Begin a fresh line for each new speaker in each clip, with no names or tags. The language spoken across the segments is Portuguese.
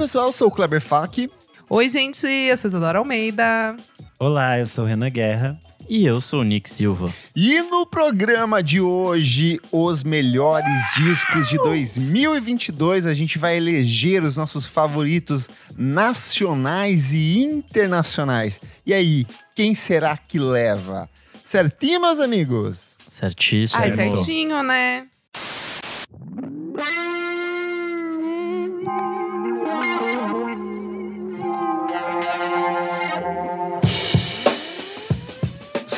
pessoal, eu sou o Kleber Fak.
Oi, gente, eu sou Isadora Almeida.
Olá, eu sou o Renan Guerra.
E eu sou o Nick Silva.
E no programa de hoje, os melhores discos de 2022, a gente vai eleger os nossos favoritos nacionais e internacionais. E aí, quem será que leva? Certinho, meus amigos?
Certíssimo.
Ai, certinho, né?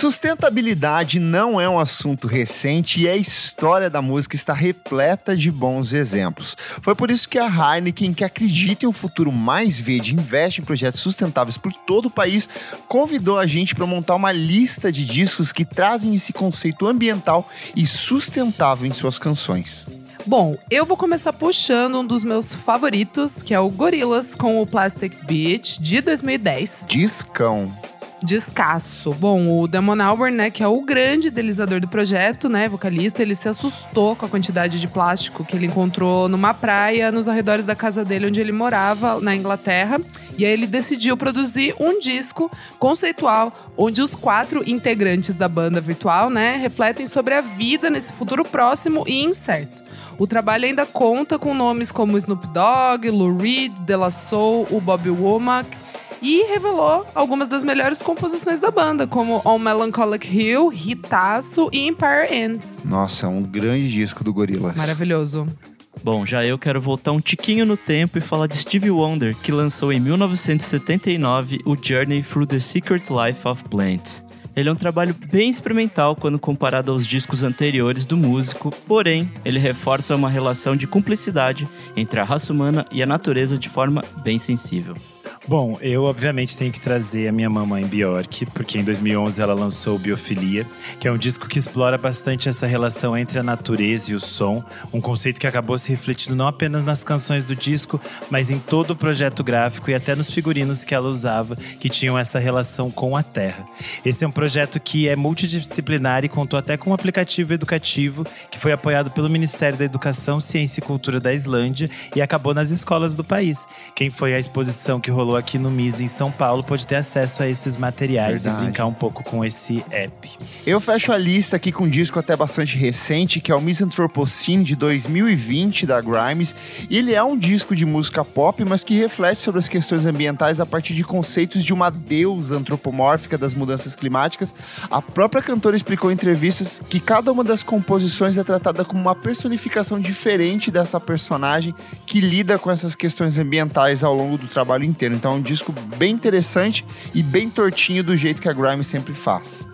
Sustentabilidade não é um assunto recente e a história da música está repleta de bons exemplos. Foi por isso que a Heineken, que acredita em um futuro mais verde e investe em projetos sustentáveis por todo o país, convidou a gente para montar uma lista de discos que trazem esse conceito ambiental e sustentável em suas canções.
Bom, eu vou começar puxando um dos meus favoritos, que é o Gorillaz com o Plastic Beach de 2010.
Discão
descasso. Bom, o Damon Albarn, né, que é o grande idealizador do projeto, né, vocalista, ele se assustou com a quantidade de plástico que ele encontrou numa praia nos arredores da casa dele onde ele morava, na Inglaterra. E aí ele decidiu produzir um disco conceitual onde os quatro integrantes da banda virtual, né, refletem sobre a vida nesse futuro próximo e incerto. O trabalho ainda conta com nomes como Snoop Dogg, Lou Reed, De La Soul, o Bobby Womack e revelou algumas das melhores composições da banda, como On Melancholic Hill, Ritaço e Empire Ends.
Nossa, é um grande disco do Gorillaz.
Maravilhoso.
Bom, já eu quero voltar um tiquinho no tempo e falar de Stevie Wonder, que lançou em 1979 o Journey Through the Secret Life of Plants. Ele é um trabalho bem experimental quando comparado aos discos anteriores do músico, porém, ele reforça uma relação de cumplicidade entre a raça humana e a natureza de forma bem sensível.
Bom, eu obviamente tenho que trazer a minha mamãe Bjork, porque em 2011 ela lançou Biofilia, que é um disco que explora bastante essa relação entre a natureza e o som, um conceito que acabou se refletindo não apenas nas canções do disco, mas em todo o projeto gráfico e até nos figurinos que ela usava, que tinham essa relação com a terra. Esse é um projeto que é multidisciplinar e contou até com um aplicativo educativo que foi apoiado pelo Ministério da Educação, Ciência e Cultura da Islândia e acabou nas escolas do país. Quem foi à exposição que rolou aqui no MIS em São Paulo pode ter acesso a esses materiais Verdade. e brincar um pouco com esse app.
Eu fecho a lista aqui com um disco até bastante recente, que é o Misanthropocene de 2020 da Grimes. Ele é um disco de música pop, mas que reflete sobre as questões ambientais a partir de conceitos de uma deusa antropomórfica das mudanças climáticas. A própria cantora explicou em entrevistas que cada uma das composições é tratada como uma personificação diferente dessa personagem que lida com essas questões ambientais ao longo do trabalho inteiro. Então é um disco bem interessante e bem tortinho do jeito que a Grime sempre faz.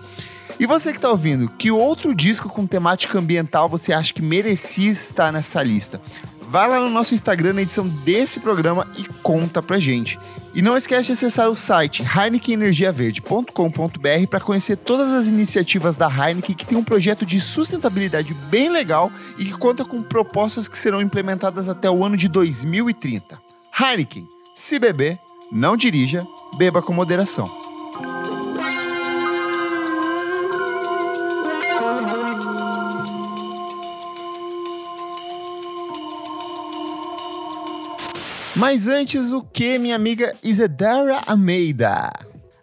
E você que está ouvindo, que outro disco com temática ambiental você acha que merecia estar nessa lista? Vai lá no nosso Instagram na edição desse programa e conta pra gente. E não esquece de acessar o site heinekenenergiaverde.com.br para conhecer todas as iniciativas da Heineken que tem um projeto de sustentabilidade bem legal e que conta com propostas que serão implementadas até o ano de 2030. Heineken, se beber, não dirija, beba com moderação. Mas antes, o que, minha amiga Isadora Almeida?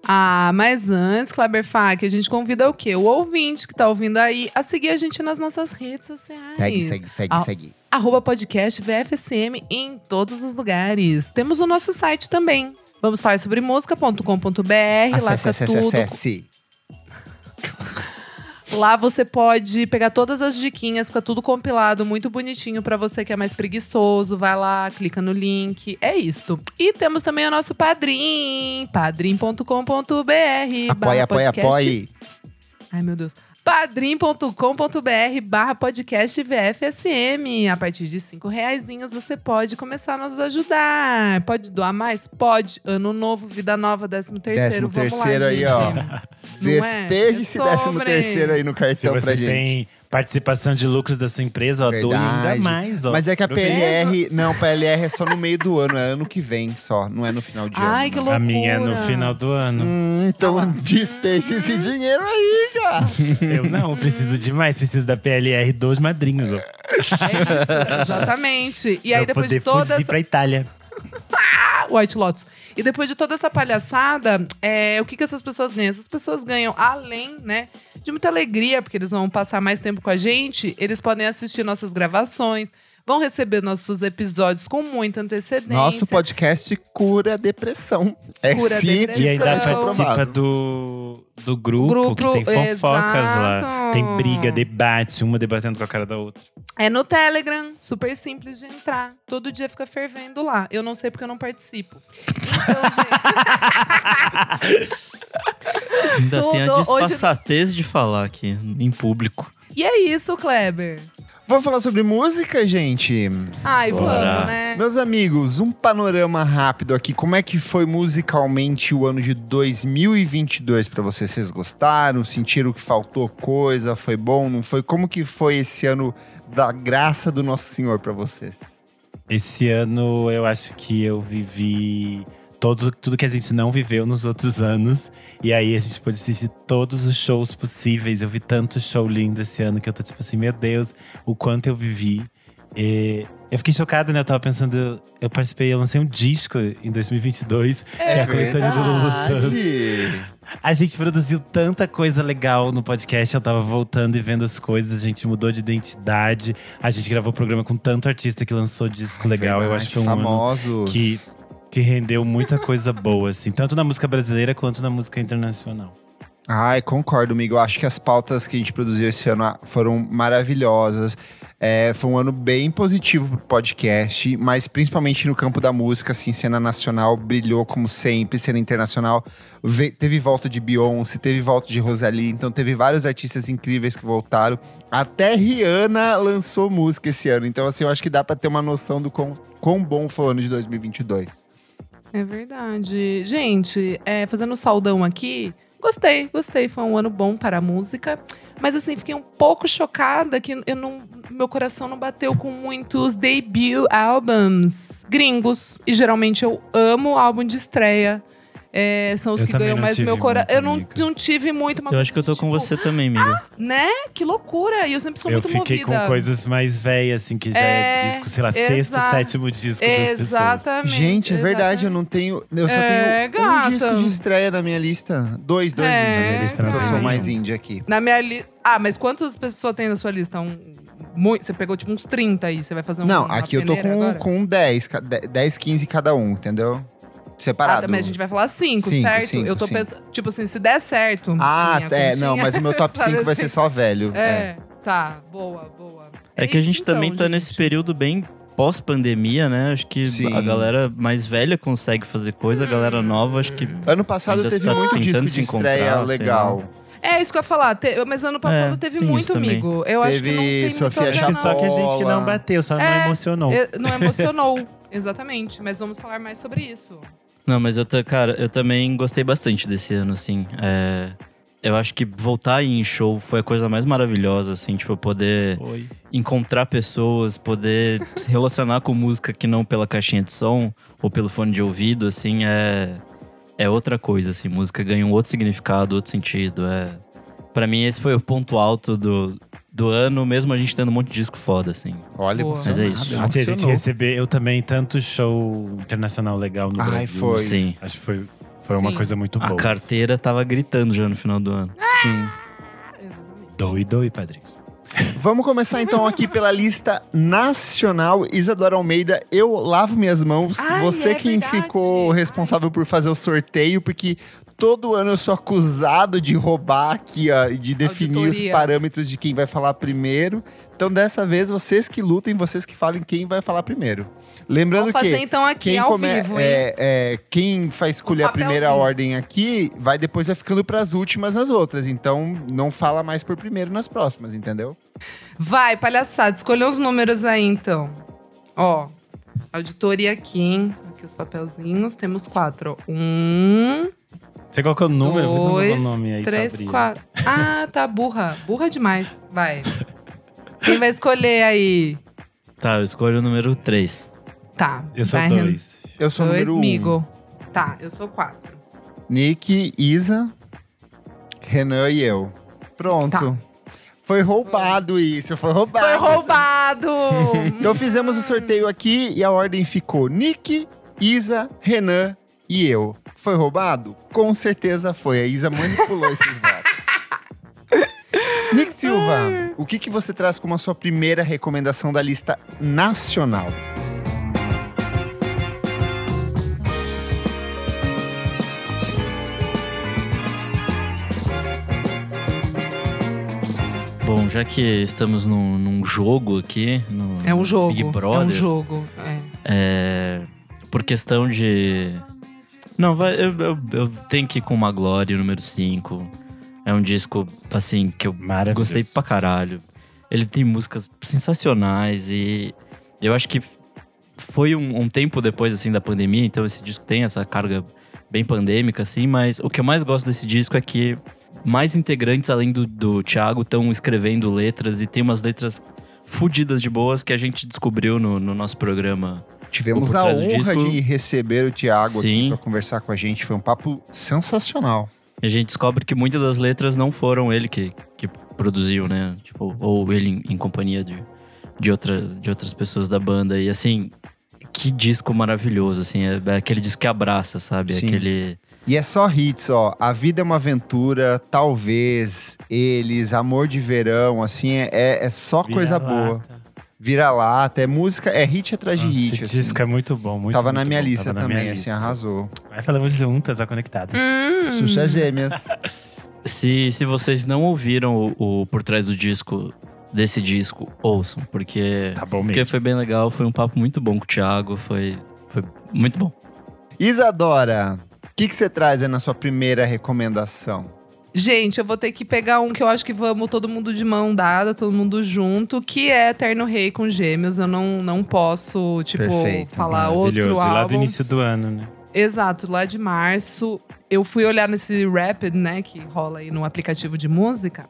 Ah, mas antes, Kleber Fak, a gente convida o quê? O ouvinte que tá ouvindo aí a seguir a gente nas nossas redes sociais.
Segue, segue, segue, a segue.
Arroba podcast VFSM em todos os lugares. Temos o nosso site também. Vamos falar sobre música.com.br. Lá fica tudo. Acesse. Lá você pode pegar todas as diquinhas, fica tudo compilado, muito bonitinho para você que é mais preguiçoso. Vai lá, clica no link. É isto. E temos também o nosso Padrim, padrim.com.br.
Apoie, apoie, apoie.
Ai, meu Deus padrim.com.br barra podcast VFSM. A partir de cinco reais você pode começar a nos ajudar. Pode doar mais? Pode. Ano novo, vida nova, décimo terceiro.
Décimo Vamos terceiro lá, aí, gente. ó. É? Despeje-se é décimo terceiro aí no cartão pra gente. Tem
Participação de lucros da sua empresa, ó, doe ainda mais, ó.
Mas é que a PLR, não, PLR é só no meio do ano, é ano que vem só, não é no final de
Ai,
ano.
que loucura.
A minha é no final do ano.
Hum, então ah. despeje esse dinheiro aí, cara.
Eu não, preciso de mais, preciso da PLR dos madrinhos, ó. É
isso, exatamente. E aí, depois de todas.
Pra Itália.
ah, White Lotus. E depois de toda essa palhaçada, é, o que, que essas pessoas ganham? Essas pessoas ganham, além, né, de muita alegria, porque eles vão passar mais tempo com a gente, eles podem assistir nossas gravações, vão receber nossos episódios com muita antecedência.
Nosso podcast cura depressão. É
Cura
feed,
depressão.
E ainda participa do, do grupo,
Grupo,
que tem fofocas lá.
exato.
Tem briga, debate, uma debatendo com a cara da outra.
É no Telegram, super simples de entrar. Todo dia fica fervendo lá. Eu não sei porque eu não participo. Então, gente.
Ainda tem a
Tudo- hoje-
disfarçatez de falar aqui, em público.
E é isso, Kleber.
Vamos falar sobre música, gente?
Ai,
Bora.
vamos, né?
Meus amigos, um panorama rápido aqui. Como é que foi musicalmente o ano de 2022 pra vocês? Vocês gostaram? Sentiram que faltou coisa? Foi bom? Não foi? Como que foi esse ano da graça do Nosso Senhor pra vocês?
Esse ano eu acho que eu vivi todo, tudo que a gente não viveu nos outros anos. E aí a gente pôde assistir todos os shows possíveis. Eu vi tanto show lindo esse ano que eu tô tipo assim, meu Deus, o quanto eu vivi. E eu fiquei chocado, né? Eu tava pensando, eu participei, eu lancei um disco em 2022, que é a coletânea do Lulu Santos.
verdade.
A gente produziu tanta coisa legal no podcast. Eu tava voltando e vendo as coisas. A gente mudou de identidade. A gente gravou programa com tanto artista que lançou disco legal. Eu acho que foi um ano
famosos.
que, que rendeu muita coisa boa, assim. Tanto na música brasileira quanto na música internacional.
Ai, concordo, amigo. Eu acho que as pautas que a gente produziu esse ano ah, foram maravilhosas. É, foi um ano bem positivo pro podcast, mas principalmente no campo da música, assim, cena nacional brilhou como sempre, cena internacional ve- teve volta de Beyoncé, teve volta de Rosalie, então teve vários artistas incríveis que voltaram. Até Rihanna lançou música esse ano, então assim, eu acho que dá pra ter uma noção do quão, quão bom foi o ano de 2022.
É verdade. Gente, é, fazendo um saudão aqui, gostei, gostei. Foi um ano bom para a música. Mas assim, fiquei um pouco chocada que eu não, meu coração não bateu com muitos debut albums gringos. E geralmente eu amo álbum de estreia. É, são os
Eu
que ganham mais meu coração. Eu não, não tive muito uma
Eu acho que eu tô
coisa
com você também, amiga.
tipo, Né? Que loucura! E eu sempre sou
eu
muito
fiquei
movida.
com coisas mais velhas, assim, que já é,
É,
disco, sei lá, sexto, sétimo disco.
Exatamente.
Gente, é verdade, eu não tenho. Eu só
É,
tenho um
gata.
disco de estreia na minha lista. Dois, dois
É,
discos. eu sou mais indie aqui.
Na minha lista. Ah, mas quantas pessoas tem na sua lista? Um... Muito... Você pegou tipo uns 30 aí, você vai fazer um.
Não, aqui eu tô com,
agora?
com 10, ca- 10, 15 cada um, entendeu?
Ah,
Separado.
também a gente vai falar 5,
Cinco,
certo?
cinco,
eu tô
cinco.
pensando. Tipo assim, se der certo.
Ah, é,
continha,
não, mas o meu top
sabe
5 vai
assim?
ser só velho.
É,
É.
tá, boa, boa.
É, que a gente também
então,
tá
gente.
nesse período bem pós-pandemia, né? Acho que
Sim.
a galera mais velha consegue fazer coisa, a galera nova, acho que.
Ano passado
Ainda
teve
tá
muito disco de estreia legal.
É isso que eu ia falar. te- Mas ano passado
É,
teve muito,
também.
amigo. Eu acho que
Teve
não tem
Sofia
muito
Acho que só que a gente
Jacola.
não bateu, só não
É,
emocionou.
Eu- Não emocionou. Exatamente. Mas vamos falar mais sobre isso.
Não, mas eu, cara, eu também gostei bastante desse ano, assim. É, eu acho que voltar em show foi a coisa mais maravilhosa, assim, tipo, poder
Oi.
encontrar pessoas, poder se relacionar com música que não pela caixinha de som ou pelo fone de ouvido, assim, é, é outra coisa, assim. Música ganha um outro significado, outro sentido. É, para mim, esse foi o ponto alto do, do ano, mesmo a gente tendo um monte de disco foda, assim.
Olha,
Mas é isso.
Assim, a gente receber, eu também, tanto show internacional legal no
Ai,
Brasil.
foi.
Sim.
Acho que foi, foi uma coisa muito
A
boa.
carteira tava gritando já no final do ano.
Sim.
Doi, doi, padrinho.
Vamos começar então aqui pela lista nacional. Isadora Almeida, eu lavo minhas mãos.
Ai,
Você
é
quem
verdade.
ficou responsável por fazer o sorteio, porque todo ano eu sou acusado de roubar aqui, ó, e de definir
Auditoria.
os parâmetros de quem vai falar primeiro. Então dessa vez, vocês que lutem, vocês que falem quem vai falar primeiro. Lembrando
fazer
que
então aqui
quem,
ao
come-
vivo, hein?
é, é, quem faz escolher
Um
a primeira ordem aqui, vai depois vai ficando pras últimas nas outras. Então não fala mais por primeiro nas próximas, entendeu?
Vai, palhaçada. Escolha uns números aí, então. Ó, auditoria aqui, hein? Aqui os papelzinhos. Temos quatro. Um,
Você colocou o número? Você não colocou
dois,
o nome aí,
três,
Sabrina.
quatro. Ah, tá burra. Burra demais. Vai. Quem vai escolher aí?
Tá, eu escolho o número 3.
Tá.
Eu sou
vai, Renan.
dois.
Eu sou o
Dois,
número um.
migo. Tá, eu sou quatro.
Nick, Isa, Renan e eu. Pronto.
Tá.
Foi roubado isso, foi roubado.
Foi roubado!
Então fizemos o sorteio aqui e a ordem ficou Nick, Isa, Renan e eu. Foi roubado? Com certeza foi. A Isa manipulou esses votos. Nick Silva, o que, que você traz como a sua primeira recomendação da lista nacional?
Bom, já que estamos num, num jogo aqui, no
É um jogo.
Big Brother,
É um jogo. É.
é, por questão de. Não, vai, eu, eu, eu tenho que ir com uma Glória, número 5. É um disco, assim, que eu gostei pra caralho. Ele tem músicas sensacionais e eu acho que foi um, um tempo depois, assim, da pandemia, então esse disco tem essa carga bem pandêmica, assim, mas o que eu mais gosto desse disco é que mais integrantes, além do, do Thiago, estão escrevendo letras e tem umas letras fudidas de boas que a gente descobriu no, no nosso programa.
Tivemos a honra
disco.
de receber o Thiago aqui para conversar com a gente. Foi um papo sensacional.
E a gente descobre que muitas das letras não foram ele que, que produziu, né? Tipo, ou ele em, em companhia de, de, outra, de outras pessoas da banda. E assim, que disco maravilhoso, assim. É, é aquele disco que abraça, sabe? É. Aquele.
E é só hits, ó. A vida é uma aventura, talvez, eles, amor de verão, assim, é, é só coisa boa. Vira-lata, é música, é hit atrás de
Nossa,
hit.
Esse
assim.
disco é muito bom, muito
Tava na
muito
minha
bom.
lista
na
também,
minha
assim,
lista.
arrasou.
Vai falamos juntas, a conectadas.
Hum.
Xuxa Gêmeas.
Se, se vocês não ouviram o, o Por Trás do Disco, desse disco, ouçam. Porque,
Tá bom
porque foi bem legal, foi um papo muito bom com o Thiago, foi, foi muito bom.
Isadora, o que, que você traz aí na sua primeira recomendação?
Gente, eu vou ter que pegar um que eu acho que vamos todo mundo de mão dada, todo mundo junto, que é Eterno Rei com Gêmeos. Eu não, não posso, tipo,
Perfeito,
falar outro
Maravilhoso. E lá do
álbum.
início do ano, né?
Exato, lá de março. Eu fui olhar nesse Rapid, né, que rola aí no aplicativo de música.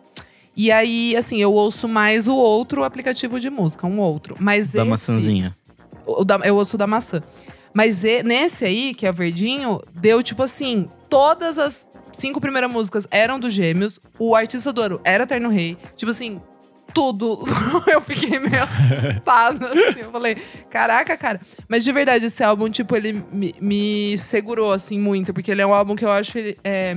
E aí, assim, eu ouço mais o outro aplicativo de música, um outro. Mas
Da
esse,
maçãzinha.
o da- eu ouço da maçã. Mas e- nesse aí, que é o verdinho, deu tipo assim: todas as cinco primeiras músicas eram do Gêmeos, o artista do ano era Eterno Rei. Tipo assim, tudo. eu fiquei meio assustada. assim. Eu falei, caraca, cara. Mas de verdade, esse álbum, tipo, ele me, me segurou, assim, muito. Porque ele é um álbum que eu acho. Ele, é,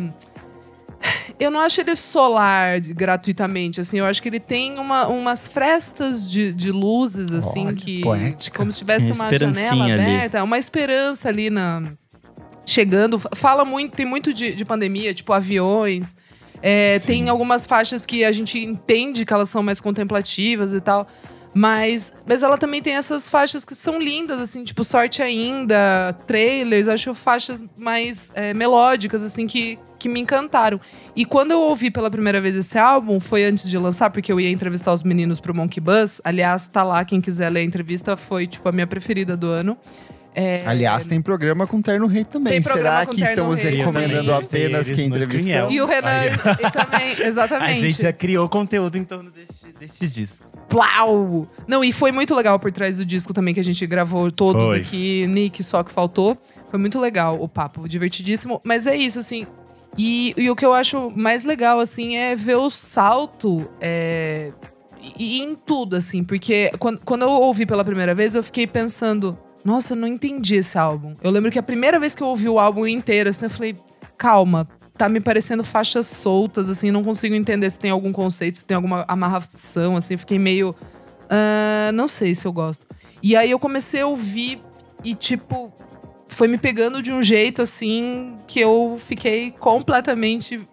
eu não acho ele solar gratuitamente, assim. Eu acho que ele tem uma- umas frestas de, de luzes, assim,
Olha,
que.
poética.
Como se tivesse uma janela
ali.
aberta, uma esperança ali na. Chegando. Fala muito, tem muito de, de pandemia, tipo aviões. É, tem algumas faixas que a gente entende que elas são mais contemplativas e tal. Mas, mas ela também tem essas faixas que são lindas, assim, tipo Sorte Ainda, trailers, acho faixas mais é, melódicas, assim, que, que me encantaram. E quando eu ouvi pela primeira vez esse álbum, foi antes de lançar, porque eu ia entrevistar os meninos pro Monkey Buzz. Aliás, tá lá, quem quiser ler a entrevista, foi, tipo, a minha preferida do ano. É,
Aliás, tem programa com Terno Rei também. Será que estamos
Rei
recomendando apenas quem entrevistou?
E o Renan e também,
A
exatamente.
gente já criou conteúdo em torno desse, desse disco.
Plau! Não, e foi muito legal por trás do disco também, que a gente gravou todos
Foi.
aqui. Nick, só que faltou. Foi muito legal o papo, divertidíssimo. Mas é isso, assim. E, e o que eu acho mais legal, assim, é ver o salto é, e, e em tudo, assim. Porque quando, quando eu ouvi pela primeira vez, eu fiquei pensando... Nossa, não entendi esse álbum. Eu lembro que a primeira vez que eu ouvi o álbum inteiro, assim, eu falei... Calma, tá me parecendo faixas soltas, assim, não consigo entender se tem algum conceito, se tem alguma amarração, assim, fiquei meio. "Ah, não sei se eu gosto. E aí eu comecei a ouvir e, tipo, foi me pegando de um jeito, assim, que eu fiquei completamente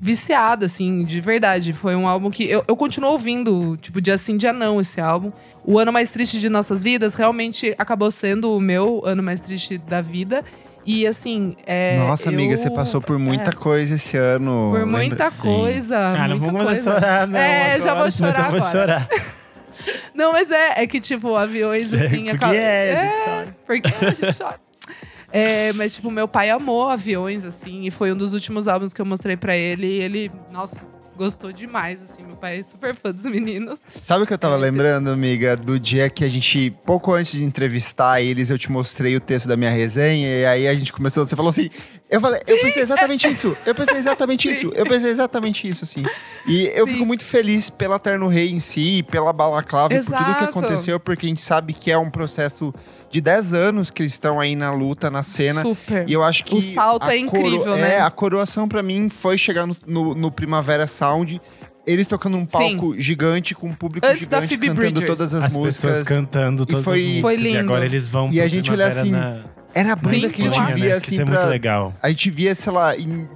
viciada, assim, de verdade. Foi um álbum que. Eu, eu continuo ouvindo, tipo, dia sim, dia não, esse álbum. O ano mais triste de nossas vidas realmente acabou sendo o meu ano mais triste da vida. E assim. É,
Nossa, amiga,
eu-
você passou por muita
é,
coisa esse ano.
por
lembra?
muita
Sim.
coisa.
Ah, não vamos mais
coisa.
chorar, não.
É, já vou
agora,
chorar
eu vou
agora.
chorar.
Não, mas é, é que, tipo, aviões assim.
Porque
acaba-
é, a gente chora.
Porque a gente chora. É, mas, tipo, meu pai amou aviões, assim, e foi um dos últimos álbuns que eu mostrei pra ele. E ele, nossa, gostou demais, assim. Meu pai é super fã dos meninos.
Sabe o que eu tava lembrando, amiga? Do dia que a gente, pouco antes de entrevistar eles, eu te mostrei o texto da minha resenha, e aí a gente começou, você falou assim: Eu falei, eu pensei exatamente isso. Eu pensei exatamente isso. Eu pensei exatamente isso, assim. E eu
Sim.
fico muito feliz pela Terno Rei em si, pela Balaclava, e por tudo que
Exato.
aconteceu, porque a gente sabe que é um processo de 10 anos que eles estão aí na luta, na cena.
Super.
E eu acho que.
O salto
a
é incrível, né?
É, a coroação pra mim foi chegar no, no, no Primavera Sound. Eles tocando um palco gigante, com um público
Antes da
gigante,
Phoebe
cantando
Bridgers.
todas as,
As
músicas.
pessoas cantando todas
foi-
as músicas.
Foi
E
lindo.
agora eles vão
E
pro
a gente olha assim,
na-
Era a banda
Sim,
que a gente.
Tinha, né?
via,
que
assim,
Isso é muito legal.
A gente via, sei lá, em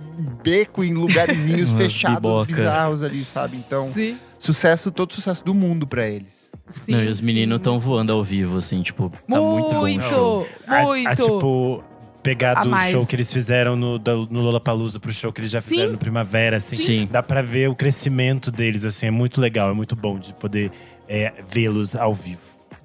beco, em lugarzinhos fechados,
biboca.
bizarros ali, sabe? Então,
Sim.
sucesso, todo sucesso do mundo pra eles.
Sim,
Não, e os
sim.
meninos estão voando ao vivo, assim, tipo, tá muito, bom o
Muito,
show.
A-
muito.
A, tipo, pegar do
mais.
show que eles fizeram no, da- no Lollapalooza pro show que eles já
Sim.
fizeram no Primavera, assim.
Sim.
Dá pra ver o crescimento deles, assim. É muito legal, é muito bom de poder é, vê-los ao vivo.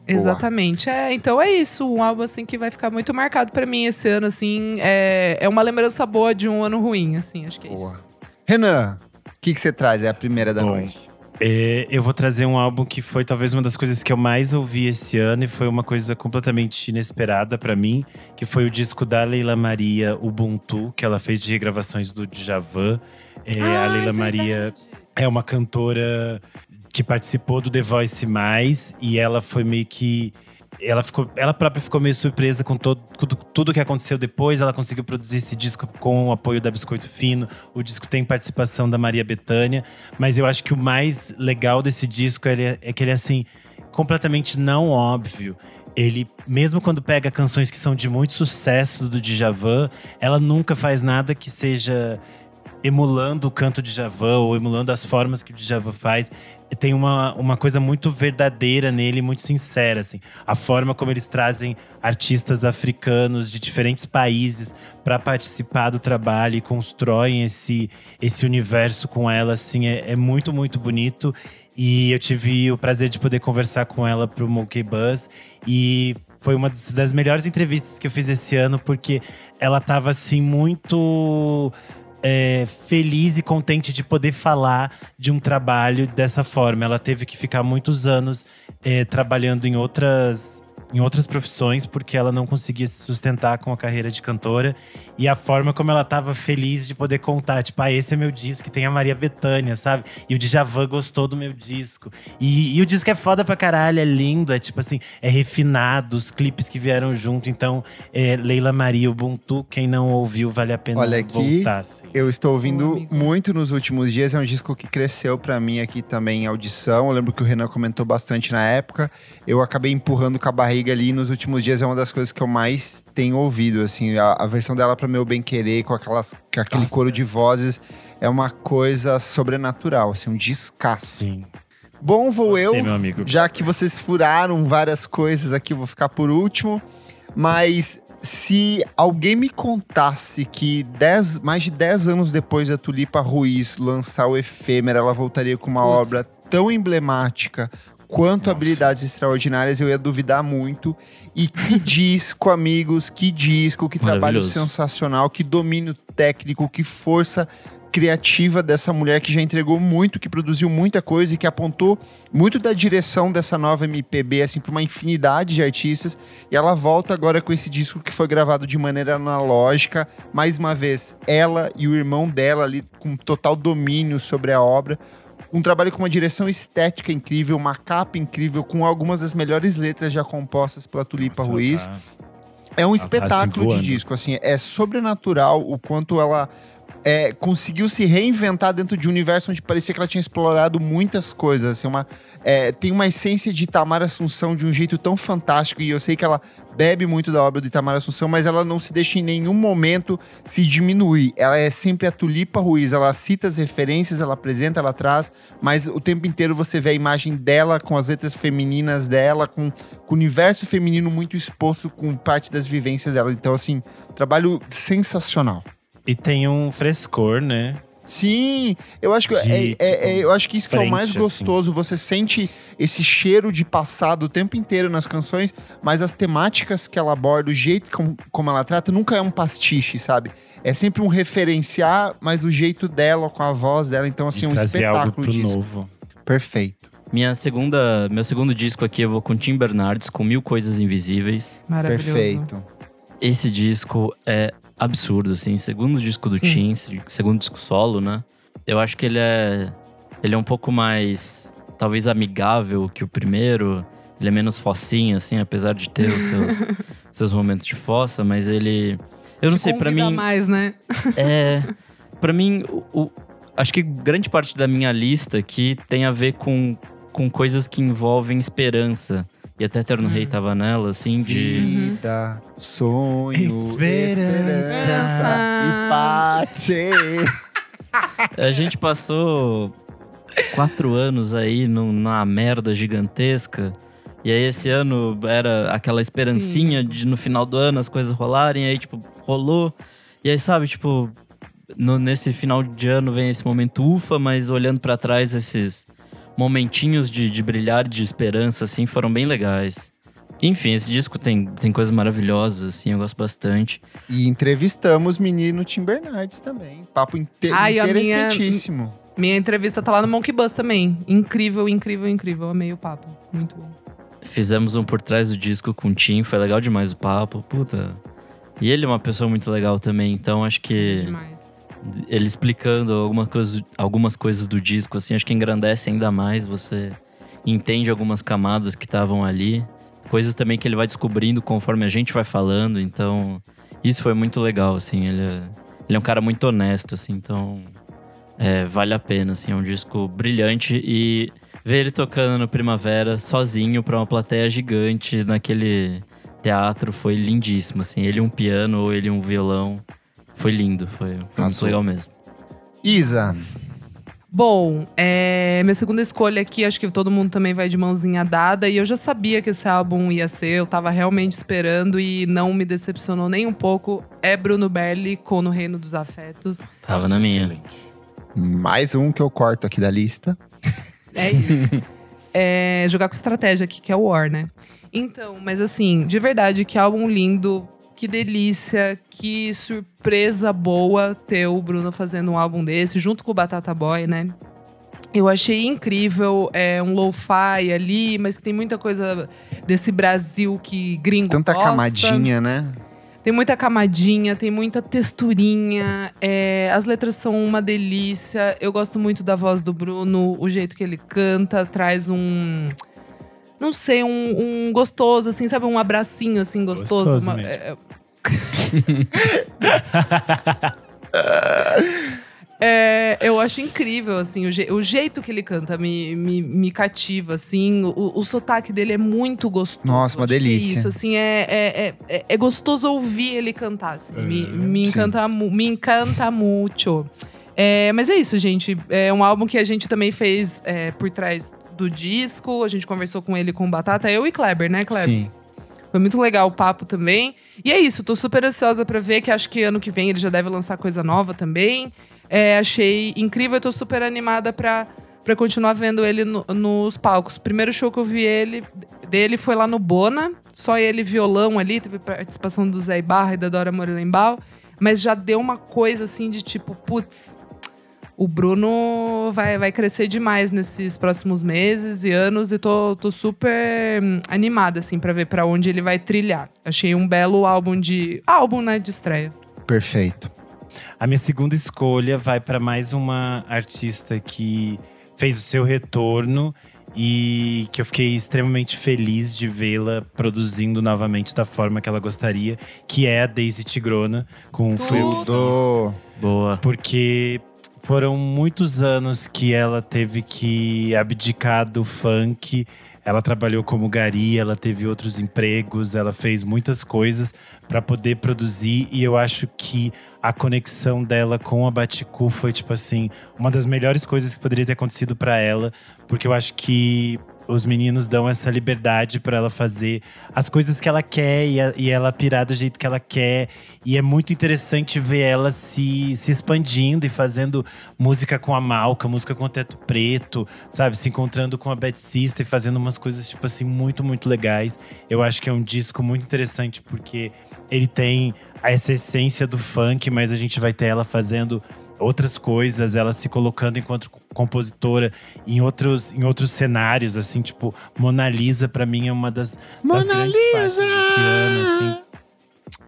Exatamente. É, então é isso, um álbum assim que vai ficar muito marcado pra mim esse ano, assim, é, é uma lembrança boa de um ano ruim, assim, acho que é isso.
Boa. Renan, o que que você traz? É a primeira da
Bom,
noite.
É, eu vou trazer um álbum que foi talvez uma das coisas que eu mais ouvi esse ano e foi uma coisa completamente inesperada pra mim, que foi o disco da Leila Maria Ubuntu, que ela fez de regravações do Djavan. É, a
Ah,
Leila
é
Maria é uma cantora que participou do The Voice Mais e ela foi meio que ela ficou ela própria ficou meio surpresa com todo, tudo, tudo que aconteceu depois. Ela conseguiu produzir esse disco com o apoio da Biscoito Fino. O disco tem participação da Maria Bethânia mas eu acho que o mais legal desse disco é, é que ele é assim completamente não óbvio. Ele, mesmo quando pega canções que são de muito sucesso do Djavan, ela nunca faz nada que seja emulando o canto de Djavan ou emulando as formas que o Djavan faz. Tem uma, uma coisa muito verdadeira nele, muito sincera, assim. A forma como eles trazem artistas africanos de diferentes países para participar do trabalho e constroem esse, esse universo com ela, assim, é, é muito, muito bonito. E eu tive o prazer de poder conversar com ela pro Monkey Buzz. E foi uma das- melhores entrevistas que eu fiz esse ano, porque ela tava, assim, muito é, feliz e contente de poder falar de um trabalho dessa forma. Ela teve que ficar muitos anos é, trabalhando em outras, em outras profissões porque ela não conseguia se sustentar com a carreira de cantora. E a forma como ela tava feliz de poder contar, tipo, ah, esse é meu disco, que tem a Maria Bethânia, sabe? E o Djavan gostou do meu disco. E, e o disco é foda pra caralho, é lindo, é tipo assim, é refinado, os clipes que vieram junto. Então, é, Leila Maria, Ubuntu, quem não ouviu, vale a pena
Olha aqui,
voltar. assim.
Eu estou ouvindo muito nos últimos dias. É um disco que cresceu pra mim aqui também em audição. Eu lembro que o Renan comentou bastante na época. Eu acabei empurrando com a barriga ali. Nos últimos dias é uma das coisas que eu mais tenho ouvido. Assim, a, a versão dela pra meu bem querer, com, aquelas, com aquele
Nossa.
coro de vozes, é uma coisa sobrenatural. Assim, um descasso.
Sim.
Bom, vou
Você,
eu.
meu amigo.
Já que vocês furaram várias coisas aqui, eu vou ficar por último. Mas se alguém me contasse que dez, mais de 10 anos depois da Tulipa Ruiz lançar o Efêmera, ela voltaria com uma
Putz.
obra tão emblemática quanto
Nossa.
habilidades extraordinárias, eu ia duvidar muito. E que disco, amigos, que disco, que trabalho sensacional, que domínio técnico, que força criativa dessa mulher que já entregou muito, que produziu muita coisa e que apontou muito da direção dessa nova MPB assim para uma infinidade de artistas. E ela volta agora com esse disco que foi gravado de maneira analógica, mais uma vez, ela e o irmão dela ali com total domínio sobre a obra. Um trabalho com uma direção estética incrível, uma capa incrível, com algumas das melhores letras já compostas pela Tulipa
Nossa,
Ruiz.
tá.
É um
Ela tá,
espetáculo
assim,
de disco, assim, é sobrenatural o quanto ela é, conseguiu se reinventar dentro de um universo onde parecia que ela tinha explorado muitas coisas. Assim, uma, é, tem uma essência de Itamar Assunção de um jeito tão fantástico, e eu sei que ela bebe muito da obra do Itamar Assunção, mas ela não se deixa em nenhum momento se diminuir. Ela é sempre a Tulipa Ruiz, ela cita as referências, ela apresenta, ela traz, mas o tempo inteiro você vê a imagem dela com as letras femininas dela, com, com o universo feminino muito exposto com parte das vivências dela. Então, assim, trabalho sensacional.
E tem um frescor, né?
Sim, eu acho que
De,
é, é- é-
tipo,
eu acho que isso que é o
frente,
mais
assim.
gostoso. Você sente esse cheiro de passado o tempo inteiro nas canções, mas as temáticas que ela aborda, o jeito como, como ela trata, nunca é um pastiche, sabe? É sempre um referenciar, mas o jeito dela, com a voz dela. Então, assim,
e
um
trazer algo
espetáculo
pro
disso.
novo.
Perfeito.
Minha segunda, meu segundo disco aqui eu vou com Tim Bernardes, com Mil Coisas Invisíveis.
Maravilhoso.
Perfeito.
Esse disco é absurdo, assim. Segundo disco do
Sim.
Tim, segundo disco solo, né? Eu acho que ele é. Ele é um pouco mais. Talvez amigável que o primeiro. Ele é menos focinho, assim, apesar de ter os seus, seus momentos de fossa, mas ele. Eu não
Te
sei, pra
convida
mim.
mais, né?
É. Pra mim, o, o- acho que grande parte da minha lista aqui tem a ver com, com coisas que envolvem esperança. E até Eterno
Hum.
Rei tava nela, assim, de.
Vida, sonho,
Esperança.
esperança e pate.
A gente passou quatro anos aí num- numa merda gigantesca. E aí esse ano era aquela esperancinha
Sim.
de no final do ano as coisas rolarem, aí tipo, rolou. E aí, sabe, tipo, no- nesse final de ano vem esse momento ufa, mas olhando pra trás, esses momentinhos de, de brilhar, de esperança, assim, foram bem legais. Enfim, esse disco tem, tem coisas maravilhosas, assim, eu gosto bastante.
E entrevistamos menino Tim Bernardes também. Papo inte
Ai, a minha-
interessantíssimo.
Minha entrevista tá lá no Monkey Bus também. Incrível, incrível, incrível. Amei o papo. Muito bom.
Fizemos um por trás do disco com o Tim, foi legal demais o papo, puta. E ele é uma pessoa muito legal também, então acho que
Demais.
Ele explicando alguma coisa, algumas coisas do disco, assim, acho que engrandece ainda mais, você entende algumas camadas que estavam ali. Coisas também que ele vai descobrindo conforme a gente vai falando, então isso foi muito legal, assim, ele é, ele é um cara muito honesto, assim, então é, vale a pena, assim, é um disco brilhante e ver ele tocando no Primavera sozinho pra uma plateia gigante naquele teatro foi lindíssimo, assim, ele um piano ou ele um violão, foi lindo, foi, foi muito legal mesmo.
Isa,
Bom, é, minha segunda escolha aqui, acho que todo mundo também vai de mãozinha dada. E eu já sabia que esse álbum ia ser, eu tava realmente esperando e não me decepcionou nem um pouco. É Bruno Belli com No Reino dos Afetos.
Tava
Nossa,
na minha.
excelente.
mais um que eu corto aqui da lista.
É isso. é, jogar com estratégia aqui, que é o War, né? Então, mas assim, de verdade, que álbum lindo. Que delícia, que surpresa boa ter o Bruno fazendo um álbum desse, junto com o Batata Boy, né? Eu achei incrível, é um lo-fi ali, mas que tem muita coisa desse Brasil que gringo
Tanta
gosta.
camadinha, né?
Tem muita camadinha, tem muita texturinha. é, as letras são uma delícia. Eu gosto muito da voz do Bruno, o jeito que ele canta, traz um. Não sei, um, um gostoso, assim, sabe? Um abracinho, assim, gostoso.
Gostoso
uma-
mesmo.
é- É, eu acho incrível, assim, o, je- o jeito que ele canta me, me, me cativa, assim. O, o sotaque dele é muito gostoso.
Nossa, uma
é
delícia.
Isso, assim, é, é, é, é gostoso ouvir ele cantar, assim. Me, me, encanta, me encanta muito. É, mas é isso, gente. É um álbum que a gente também fez é, por trás do disco. A gente conversou com ele com Batata, eu e Kleber, né, Kleber?
Sim.
Foi muito legal o papo também. E é isso, tô super ansiosa pra ver, que acho que ano que vem ele já deve lançar coisa nova também. É, achei incrível, eu tô super animada pra, pra continuar vendo ele no- nos palcos. Primeiro show que eu vi ele dele foi lá no Bona, só ele violão ali, teve participação do Zé Ibarra e da Dora Morelenbaum, mas já deu uma coisa assim de tipo, putz, o Bruno vai, vai crescer demais nesses próximos meses e anos e tô, tô super hum, animada, assim, pra ver pra onde ele vai trilhar. Achei um belo álbum de. álbum, né, de estreia.
Perfeito.
A minha segunda escolha vai para mais uma artista que fez o seu retorno e que eu fiquei extremamente feliz de vê-la produzindo novamente da forma que ela gostaria, que é a Daisy Tigrona com o Foi.
Tudo.
Boa.
Porque foram muitos anos que ela teve que abdicar do funk. Ela trabalhou como gari, ela teve outros empregos, ela fez muitas coisas para poder produzir e eu acho que a conexão dela com a Baticu foi tipo assim, uma das melhores coisas que poderia ter acontecido para ela, porque eu acho que os meninos dão essa liberdade para ela fazer as coisas que ela quer e, a- e ela pirar do jeito que ela quer. E é muito interessante ver ela se, se expandindo e fazendo música com a Malca, música com o Teto Preto, sabe? Se encontrando com a Bad Sister e fazendo umas coisas, tipo assim, muito, muito legais. Eu acho que é um disco muito interessante porque ele tem essa essência do funk, mas a gente vai ter ela fazendo outras coisas, ela se colocando enquanto compositora em outros, em outros cenários, assim, tipo, Mona Lisa pra mim é uma das, das
Mona
grandes faixas
Lisa!
desse ano, assim.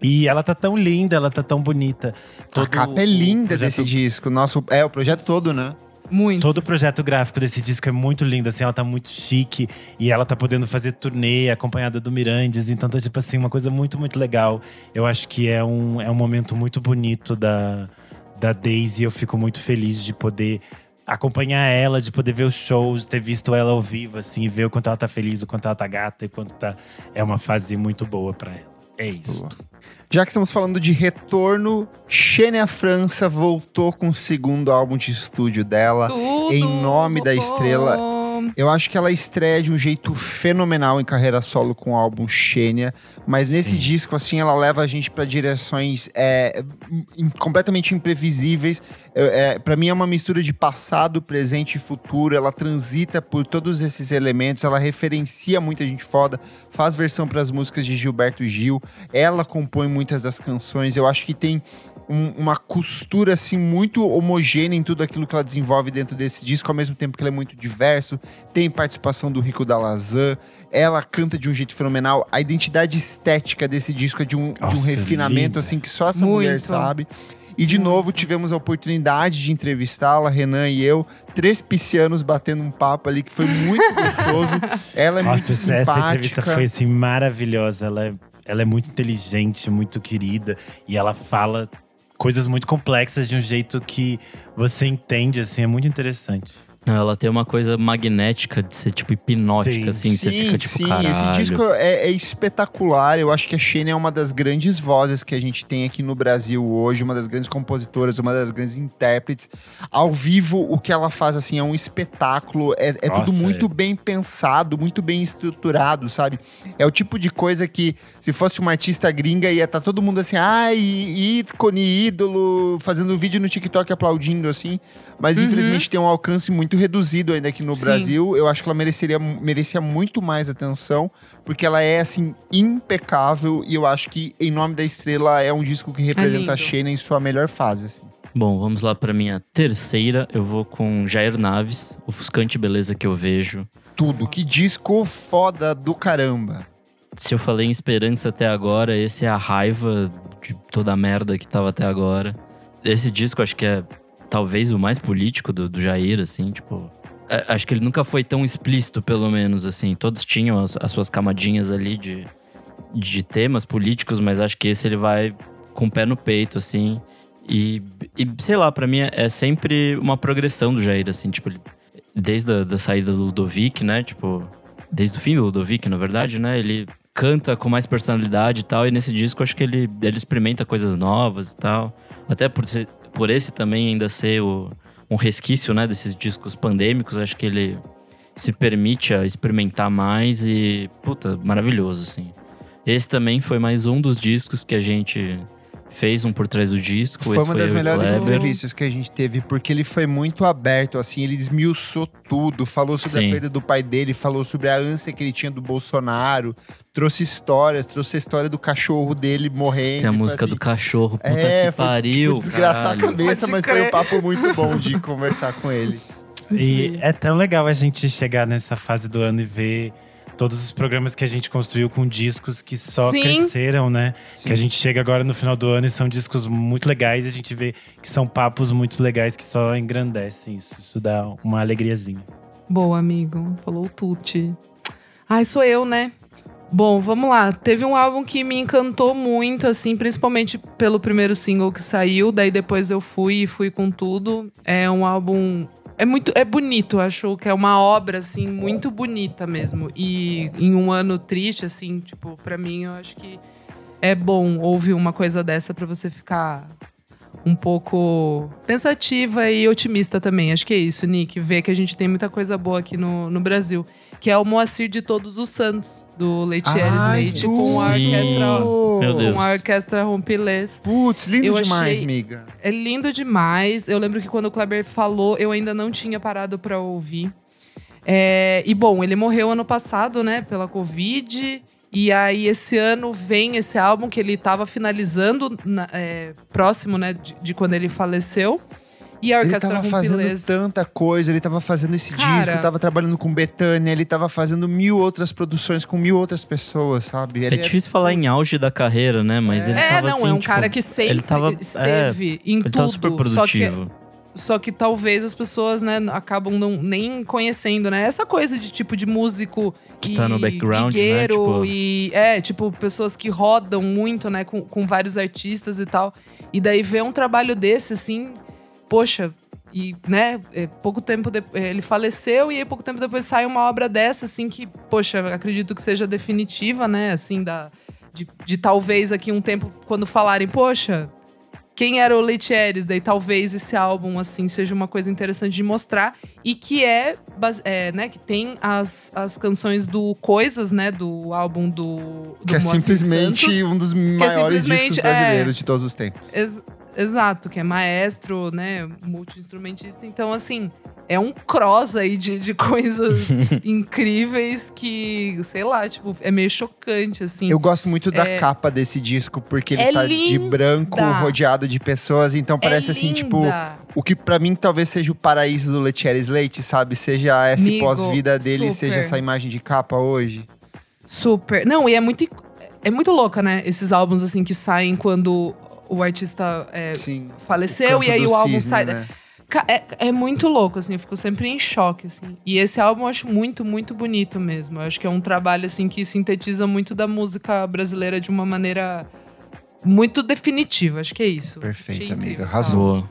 E ela tá tão linda, ela tá tão bonita.
a capa é linda
projeto,
desse disco. Nosso, é, o projeto todo, né?
Muito.
Todo o projeto gráfico desse disco é muito lindo, assim, ela tá muito chique. E ela tá podendo fazer turnê acompanhada do Mirandes. Então tá, tipo assim, uma coisa muito, muito legal. Eu acho que é um, é um momento muito bonito da, da Daisy. Eu fico muito feliz de poder acompanhar ela, de poder ver os shows, ter visto ela ao vivo, assim, ver o quanto ela tá feliz, o quanto ela tá gata e quanto tá. É uma fase muito boa para ela. É isso.
Já que estamos falando de retorno, Xênia França voltou com o segundo álbum de estúdio dela,
Tudo.
Em Nome da Estrela. Eu acho que ela estreia de um jeito fenomenal em carreira solo com o álbum Xênia, mas nesse disco, assim, ela leva a gente para direções é, completamente imprevisíveis. É, para mim é uma mistura de passado, presente e futuro. Ela transita por todos esses elementos, ela referencia muita gente foda, faz versão para as músicas de Gilberto Gil, ela compõe muitas das canções. Eu acho que tem um, uma costura assim muito homogênea em tudo aquilo que ela desenvolve dentro desse disco, ao mesmo tempo que ele é muito diverso. Tem participação do Rico Dalazan, ela canta de um jeito fenomenal. A identidade estética desse disco é de um,
Nossa,
de um refinamento
linda.
assim que só essa
Muito.
mulher sabe. E de novo tivemos a oportunidade de entrevistá-la, Renan e eu, três piscianos batendo um papo ali que foi muito gostoso. Ela é
Nossa,
muito
essa, essa
simpática.
entrevista foi assim maravilhosa. Ela é, ela é muito inteligente, muito querida e ela fala coisas muito complexas de um jeito que você entende, assim, é muito interessante.
Ela tem uma coisa magnética de ser tipo hipnótica,
Sim.
assim. Você fica tipo,
sim,
caralho.
esse disco é, é espetacular. Eu acho que a Shane é uma das grandes vozes que a gente tem aqui no Brasil hoje, uma das grandes compositoras, uma das grandes intérpretes. Ao vivo, o que ela faz assim é um espetáculo. É, é tudo
Nossa,
muito
é.
bem pensado, muito bem estruturado, sabe? É o tipo de coisa que, se fosse uma artista gringa, ia estar todo mundo assim, ai, ícone, ídolo, fazendo vídeo no TikTok aplaudindo, assim. Mas
Uhum.
infelizmente tem um alcance muito reduzido ainda aqui no
Sim.
Brasil. Eu acho que ela mereceria, merecia muito mais atenção, porque ela é, assim, impecável. E eu acho que Em Nome da Estrela é um disco que representa a
lindo.
Shayna em sua melhor fase, assim.
Bom, vamos lá pra minha terceira. Eu vou com Jair Naves, Ofuscante Beleza que eu vejo.
Tudo. Que disco foda do caramba.
Se eu falei em esperança até agora, esse é a raiva de toda a merda que tava até agora. Esse disco acho que é talvez o mais político do, do Jair, assim, tipo. é, acho que ele nunca foi tão explícito, pelo menos, assim. Todos tinham as, as suas camadinhas ali de, de temas políticos, mas acho que esse ele vai com o pé no peito, assim. E, e sei lá, pra mim é, é sempre uma progressão do Jair, assim, tipo, desde a da saída do Ludovic, né? Tipo, desde o fim do Ludovic, na verdade, né? Ele canta com mais personalidade e tal, e nesse disco acho que ele, ele experimenta coisas novas e tal. Até por, ser, por esse também ainda ser o, um resquício, né, desses discos pandêmicos, acho que ele se permite a experimentar mais e, puta, maravilhoso, assim. Esse também foi mais um dos discos que a gente fez um por trás do disco.
Foi
Esse
uma das
e o
melhores entrevistas que a gente teve, porque ele foi muito aberto, assim, ele esmiuçou tudo, falou sobre
Sim.
a perda do pai dele, falou sobre a ânsia que ele tinha do Bolsonaro, trouxe histórias, trouxe a história do cachorro dele morrendo.
Tem a
foi
música
assim,
do cachorro, puta
É,
que
foi
pariu,
tipo, desgraçar
caralho.
a cabeça,
Pode
mas foi um papo muito bom de conversar com ele.
E é tão legal a gente chegar nessa fase do ano e ver todos os programas que a gente construiu com discos que só
Sim.
cresceram, né?
Sim.
Que a gente chega agora no final do ano e são discos muito legais e a gente vê que são papos muito legais que só engrandecem isso. Isso dá uma alegriazinha.
Boa, amigo. Falou o Tuti. Ai, sou eu, né? Bom, vamos lá. Teve um álbum que me encantou muito, assim, principalmente pelo primeiro single que saiu. Daí depois eu fui e fui com tudo. É um álbum. É muito. É bonito, acho que é uma obra, assim, muito bonita mesmo. E em um ano triste, assim, tipo, pra mim, eu acho que é bom ouvir uma coisa dessa pra você ficar um pouco pensativa e otimista também. Acho que é isso, Nick. Ver que a gente tem muita coisa boa aqui no, no Brasil. Que é o Moacir de Todos os Santos, do Leitieri
Ai,
Leite, com a orquestra.
Meu Deus.
Com a orquestra Rompilês.
Putz, lindo
Eu
demais,
achei-
amiga.
É lindo demais. Eu lembro que quando o Kleber falou, eu ainda não tinha parado pra ouvir. É, e bom, ele morreu ano passado, né, pela Covid. E aí, esse ano vem esse álbum que ele tava finalizando, na- é, próximo, né, de, de quando ele faleceu. E a
Ele
Orquestra
tava fazendo tanta coisa, ele tava fazendo esse
Cara.
disco, tava trabalhando com Betânia, ele tava fazendo mil outras produções com mil outras pessoas, sabe?
É
Ele
difícil falar em auge da carreira, né? Mas ele
É,
tava
não,
assim,
é um
tipo,
cara que sempre
ele tava-
esteve em
Ele
tudo.
tava super
só que
produtivo.
Só que talvez as pessoas, né, acabam não, nem conhecendo, né? Essa coisa de tipo de músico
Que
e
tá no background, né, tipo-
E é, tipo, pessoas que rodam muito, né, com, com vários artistas e tal. E daí ver um trabalho desse, assim, poxa, e, né, é, pouco tempo depois. Ele faleceu e aí pouco tempo depois sai uma obra dessa, assim, que, poxa, acredito que seja definitiva, né, assim, da. De, de talvez aqui um tempo, quando falarem, poxa, quem era o Leitieres, daí talvez esse álbum assim seja uma coisa interessante de mostrar e que é, é, né, que tem as, as canções do Coisas, né, do álbum do, do
que é
Moacir
simplesmente
Santos.
um dos maiores discos
simplesmente,
brasileiros
é.
de todos os tempos.
Ex- exato, que é maestro, né, multi-instrumentista. Então, assim, é um cross aí de, de coisas incríveis que, sei lá, tipo, é meio chocante, assim.
Eu gosto muito da
É-
capa desse disco, porque ele
É
tá de
linda.
branco, rodeado de pessoas, então parece
é
assim, tipo, o que pra mim talvez seja o paraíso do Letieres Leite, sabe? Seja esse
Amigo,
pós-vida dele,
super.
seja essa imagem de capa hoje.
Super. Não, e é muito. É muito louca, né? Esses álbuns, assim, que saem quando o artista é,
Sim.
faleceu e aí o álbum sai.
Né?
É, é muito louco, assim, eu fico sempre em choque, assim. E esse álbum eu acho muito, muito bonito mesmo. Eu acho que é um trabalho, assim, que sintetiza muito da música brasileira de uma maneira muito definitiva. Acho que é isso.
Perfeito,
Achei
amiga. Arrasou.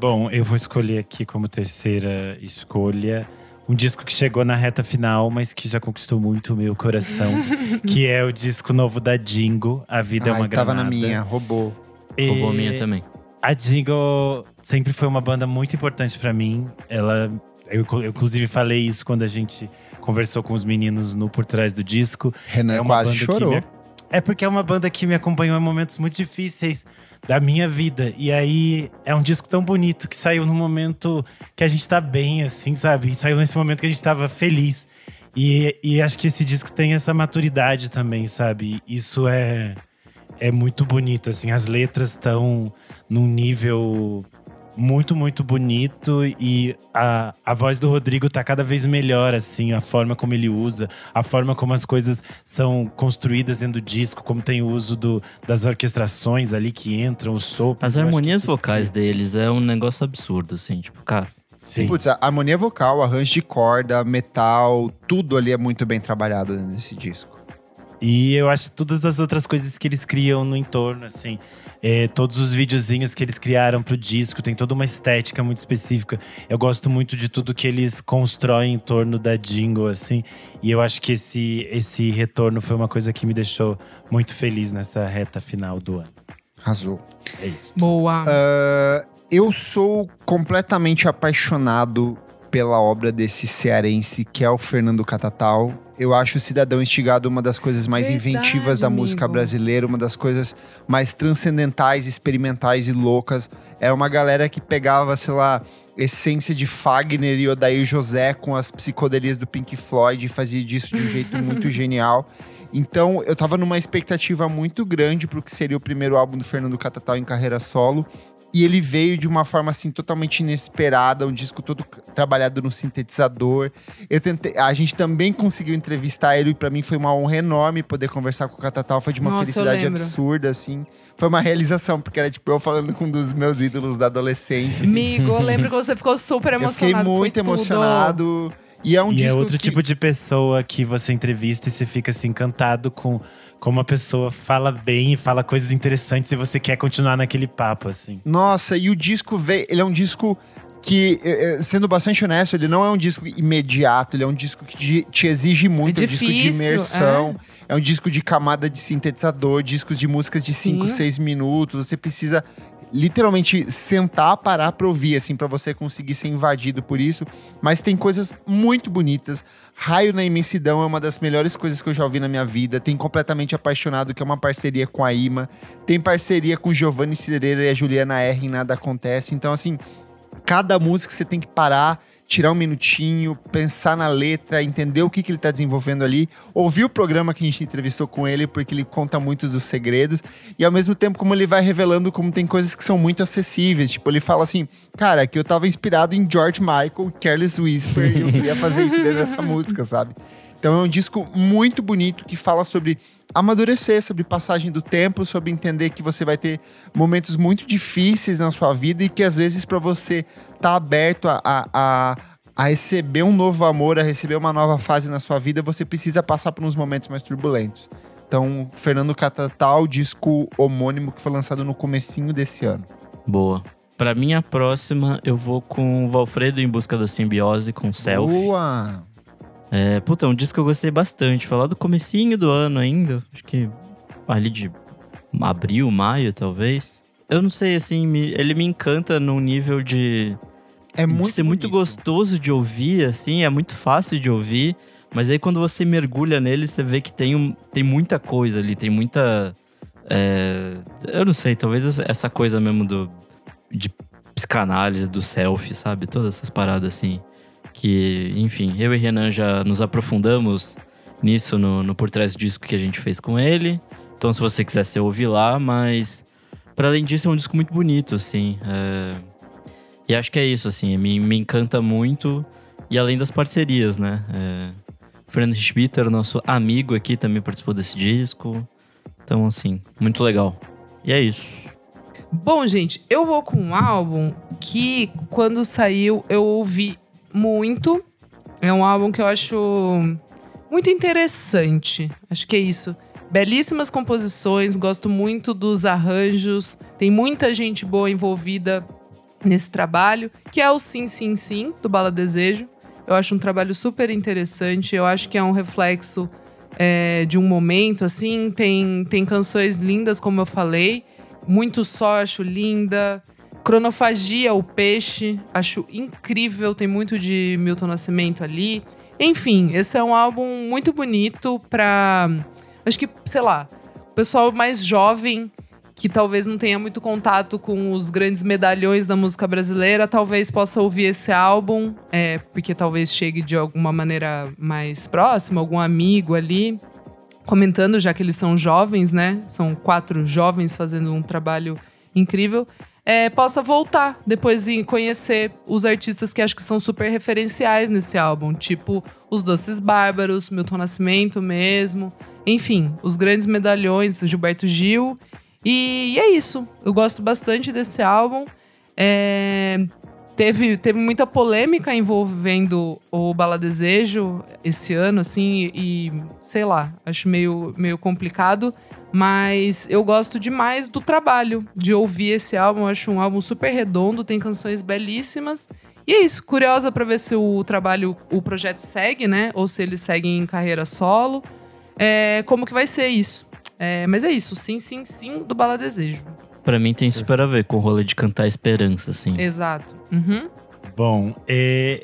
Bom, eu vou escolher aqui como terceira escolha um disco que chegou na reta final, mas que já conquistou muito o meu coração, que é o disco novo da Dingo, A Vida é
Ai,
uma
tava
Granada.
na minha, roubou.
E
Roubou a minha também.
A Dingo sempre foi uma banda muito importante pra mim. Ela, eu, eu inclusive falei isso quando a gente conversou com os meninos no por trás do disco.
Renan
É uma
quase
banda que
chorou.
me- É porque é uma banda que me acompanhou em momentos muito difíceis da minha vida. E aí é um disco tão bonito que saiu num momento que a gente tá bem, assim, sabe? E saiu nesse momento que a gente tava feliz. E, e acho que esse disco tem essa maturidade também, sabe? Isso é, é muito bonito, assim. As letras estão num nível muito, muito bonito e a, a voz do Rodrigo tá cada vez melhor, assim, a forma como ele usa, a forma como as coisas são construídas dentro do disco, como tem o uso do, das orquestrações ali que entram, os sopros.
As harmonias
isso-
vocais deles é um negócio absurdo, assim, tipo, cara.
Sim.
Putz, a harmonia vocal, arranjo de corda, metal, tudo ali é muito bem trabalhado nesse disco.
E eu acho todas as outras coisas que eles criam no entorno, assim. é, todos os videozinhos que eles criaram pro disco, tem toda uma estética muito específica. Eu gosto muito de tudo que eles constroem em torno da jingle, assim. E eu acho que esse, esse retorno foi uma coisa que me deixou muito feliz nessa reta final do ano.
Arrasou.
É isso.
Boa.
Ah, eu sou completamente apaixonado pela obra desse cearense, que é o Fernando Catatal. Eu acho o Cidadão Instigado uma das coisas mais
Verdade,
inventivas da
amigo.
música brasileira, uma das coisas mais transcendentais, experimentais e loucas. Era uma galera que pegava, sei lá, essência de Fagner e Odair José com as psicodelias do Pink Floyd e fazia disso de um jeito muito genial. Então, eu tava numa expectativa muito grande pro que seria o primeiro álbum do Fernando Catatal em carreira solo. E ele veio de uma forma assim totalmente inesperada, um disco todo trabalhado no sintetizador. Eu tentei, a gente também conseguiu entrevistar ele e para mim foi uma honra enorme poder conversar com o Catatal, foi de uma
Nossa,
felicidade absurda assim. Foi uma realização, porque era tipo eu falando com um dos meus ídolos da adolescência. assim.
Amigo, eu lembro que você ficou super
Eu fiquei
emocionado. foi
muito
tudo.
emocionado. E é um
e
disco
é outro
que...
tipo de pessoa que você entrevista e você fica assim, encantado com como a pessoa fala bem e fala coisas interessantes e você quer continuar naquele papo, assim.
Nossa, e o disco veio. Ele é um disco que, eh, eh, sendo bastante honesto, ele não é um disco imediato, ele é um disco que te- exige muito,
É
é um disco de
difícil,
imersão. É. um disco de camada de sintetizador, discos de músicas de 5,
Sim.
6 minutos. Você precisa literalmente sentar, parar pra ouvir, assim, pra você conseguir ser invadido por isso. Mas tem coisas muito bonitas. Raio na Imensidão é uma das melhores coisas que eu já ouvi na minha vida. Tem Completamente Apaixonado, que é uma parceria com a Ima. Tem parceria com Giovanni Cireira e a Juliana R em Nada Acontece. Então, assim, cada música você tem que parar tirar um minutinho, pensar na letra, entender o que, que ele está desenvolvendo ali, ouvir o programa que a gente entrevistou com ele, porque ele conta muitos dos segredos, e ao mesmo tempo como ele vai revelando como tem coisas que são muito acessíveis. Tipo, ele fala assim, cara, que eu tava inspirado em George Michael, Careless Whisper, e eu queria fazer isso dentro dessa música, sabe? Então é um disco muito bonito que fala sobre amadurecer, sobre passagem do tempo, sobre entender que você vai ter momentos muito difíceis na sua vida e que às vezes para você estar tá aberto a, a, a, receber um novo amor, a receber uma nova fase na sua vida, você precisa passar por uns momentos mais turbulentos. Então, Fernando Catatal, disco homônimo que foi lançado no comecinho desse ano.
Boa. Para minha próxima, eu vou com Valfredo em busca da simbiose com Selfie.
Boa!
É, puta, é um disco que eu gostei bastante. Falar do comecinho do ano ainda, acho que ali de abril, maio, talvez. Eu não sei, assim, me, ele me encanta num nível de,
é muito
de ser
bonito.
muito gostoso de ouvir, assim, é muito fácil de ouvir. Mas aí quando você mergulha nele, você vê que tem, um, tem muita coisa ali, tem muita. É, eu não sei, talvez essa coisa mesmo do, de psicanálise, do selfie, sabe? Todas essas paradas assim que, enfim, eu e Renan já nos aprofundamos nisso no, no Por Trás do Disco que a gente fez com ele. Então, se você quiser, você ouve lá, mas para além disso, é um disco muito bonito, assim. É... E acho que é isso, assim, me, me encanta muito. E além das parcerias, né? É... Fernando Schmitter, nosso amigo aqui, também participou desse disco. Então, assim, muito legal. E é isso.
Bom, gente, eu vou com um álbum que, quando saiu, eu ouvi muito. É um álbum que eu acho muito interessante. Acho que é isso. Belíssimas composições, gosto muito dos arranjos. Tem muita gente boa envolvida nesse trabalho, que é o Sim Sim Sim do Bala Desejo. Eu acho um trabalho super interessante. Eu acho que é um reflexo é, de um momento, assim. Tem, tem canções lindas, como eu falei. Muito só, acho linda. Cronofagia, o peixe, acho incrível, tem muito de Milton Nascimento ali. Enfim, esse é um álbum muito bonito pra. Acho que, sei lá, o pessoal mais jovem que talvez não tenha muito contato com os grandes medalhões da música brasileira, talvez possa ouvir esse álbum, é, porque talvez chegue de alguma maneira mais próxima, algum amigo ali, comentando, já que eles são jovens, né? São quatro jovens fazendo um trabalho incrível é, possa voltar depois e conhecer os artistas que acho que são super referenciais nesse álbum, tipo os Doces Bárbaros, Milton Nascimento mesmo, enfim, os grandes medalhões, Gilberto Gil. E, e é isso. Eu gosto bastante desse álbum. É, teve, teve muita polêmica envolvendo o Bala Desejo esse ano, assim, e sei lá, acho meio, meio complicado. Mas eu gosto demais do trabalho, de ouvir esse álbum. Acho um álbum super redondo, tem canções belíssimas. E é isso, curiosa para ver se o trabalho, o projeto segue, né? Ou se ele segue em carreira solo. É, como que vai ser isso? É, mas é isso, sim, sim, sim, do Bala Desejo.
Pra mim tem super a ver com o rolê de cantar esperança, assim.
Exato. Uhum.
Bom,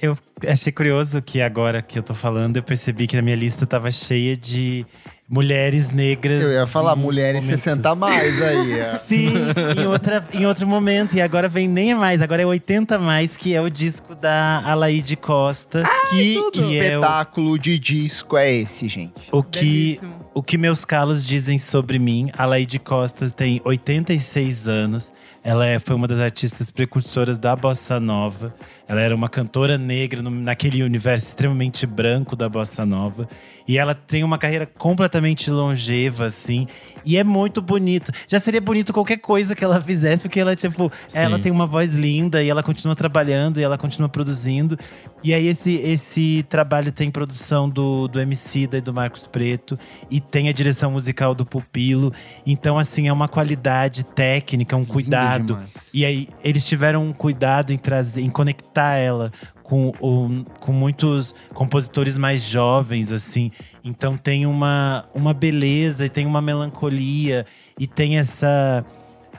eu achei curioso que agora que eu tô falando, eu percebi que a minha lista tava cheia de mulheres negras.
Eu ia falar mulheres
momentos.
60 mais aí. é.
Sim, em, outra, em outro momento. E agora vem nem a mais, agora é 80 mais, que é o disco da Alaide Costa.
que
tudo.
que é o,
espetáculo de disco é esse, gente?
o que
Belíssimo.
O que meus calos dizem sobre mim. A Laide Costa tem 86 anos. Ela é, foi uma das artistas precursoras da bossa nova. Ela era uma cantora negra no- naquele universo extremamente branco da bossa nova. E ela tem uma carreira completamente longeva, assim. E é muito bonito. Já seria bonito qualquer coisa que ela fizesse, porque ela, tipo,
Sim.
ela tem uma voz linda e ela continua trabalhando e ela continua produzindo. E aí, esse, esse trabalho tem produção do, do MC e do Marcos Preto e tem a direção musical do Pupilo. Então, assim, é uma qualidade técnica, um cuidado. E aí, eles tiveram um cuidado em trazer, em conectar ela com, com muitos compositores mais jovens, assim. Então tem uma, uma beleza e tem uma melancolia e tem essa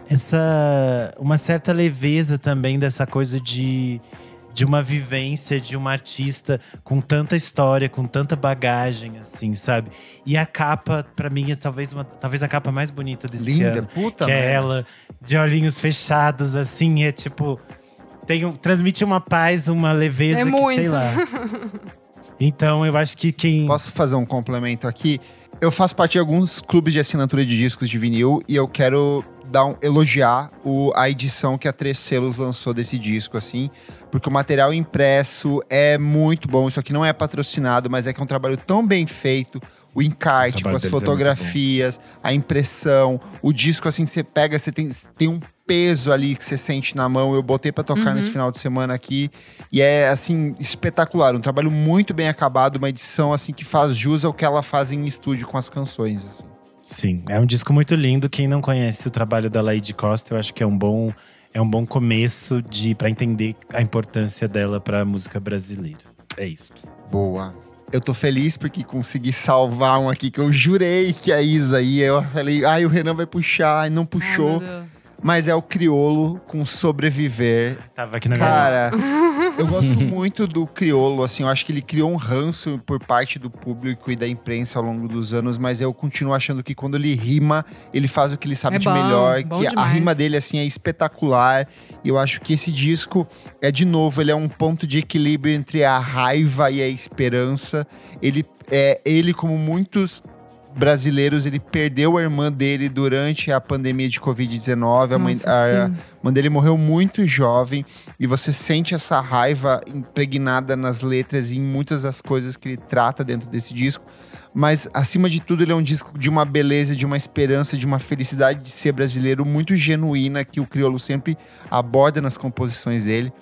essa uma certa leveza também dessa coisa de de uma vivência de uma artista com tanta história, com tanta bagagem, assim, sabe? E a capa, pra mim, é talvez, uma, talvez a capa mais bonita desse
Linda,
ano.
puta
que é ela, de olhinhos fechados, assim, é tipo. tem um, transmite uma paz, uma leveza
É
que,
muito.
sei lá. Então eu acho que quem.
Posso fazer um complemento aqui? Eu faço parte de alguns clubes de assinatura de discos de vinil e eu quero dar um, elogiar o, a edição que a Três Selos lançou desse disco, assim, porque o material impresso é muito bom. Isso aqui não é patrocinado, mas é que é um trabalho tão bem feito. O encarte,
O
com as
é
fotografias, a impressão, o disco, assim, você pega, você tem, tem um peso ali que você sente na mão. Eu botei pra tocar
Uhum.
nesse final de semana aqui. E é, assim, espetacular. Um trabalho muito bem acabado, uma edição, assim, que faz jus ao que ela faz em estúdio com as canções, assim.
Sim, é um disco muito lindo. Quem não conhece o trabalho da Lady Costa, eu acho que é um bom, é um bom começo de para entender a importância dela para a música brasileira. É isso.
Boa. Eu tô feliz porque consegui salvar um aqui que eu jurei que a Isa ia. Eu falei, ai, o Renan vai puxar, e não
Ai,
puxou.
Deus.
mas é o Criolo com Sobreviver.
Tava aqui na minha
Cara, eu gosto muito do Criolo, assim, eu acho que ele criou um ranço por parte do público e da imprensa ao longo dos anos, mas eu continuo achando que quando ele rima, ele faz o que ele sabe
É
de
bom,
melhor,
bom
que a
demais.
rima dele, assim, é espetacular. E eu acho que esse disco é, de novo, ele é um ponto de equilíbrio entre a raiva e a esperança. Ele, é, ele como muitos brasileiros, ele perdeu a irmã dele durante a pandemia de Covid-19. A mãe, a- a mãe dele morreu muito jovem e você sente essa raiva impregnada nas letras e em muitas das coisas que ele trata dentro desse disco. Mas, acima de tudo, ele é um disco de uma beleza, de uma esperança, de uma felicidade de ser brasileiro muito genuína que o Criolo sempre aborda nas composições dele.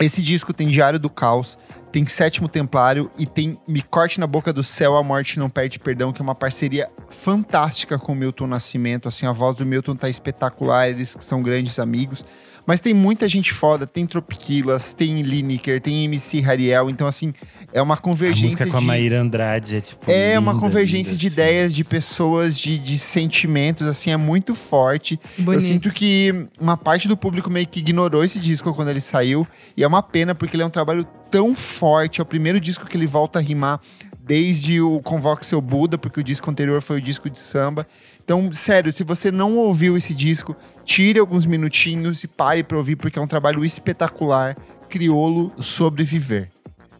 Esse disco tem Diário do Caos, tem Sétimo Templário e tem Me Corte na Boca do Céu, A Morte Não Perde Perdão, que é uma parceria fantástica com o Milton Nascimento. Assim, a voz do Milton tá espetacular, eles são grandes amigos. Mas tem muita gente foda, tem Tropiquilas, tem Lineker, tem MC Hariel. Então, assim, é uma
A
convergência
música com a
de...
Maíra Andrade é tipo.
É uma
linda,
convergência
linda,
de
assim.
ideias, de pessoas, de, de sentimentos, assim, é muito forte. Eu
Bonito.
sinto que uma parte do público meio que ignorou esse disco quando ele saiu. E é uma pena, porque ele é um trabalho tão forte. É o primeiro disco que ele volta a rimar desde o Convoque Seu Buda, porque o disco anterior foi o disco de samba. Então, sério, se você não ouviu esse disco, tire alguns minutinhos e pare pra ouvir, porque é um trabalho espetacular. Criolo Sobreviver.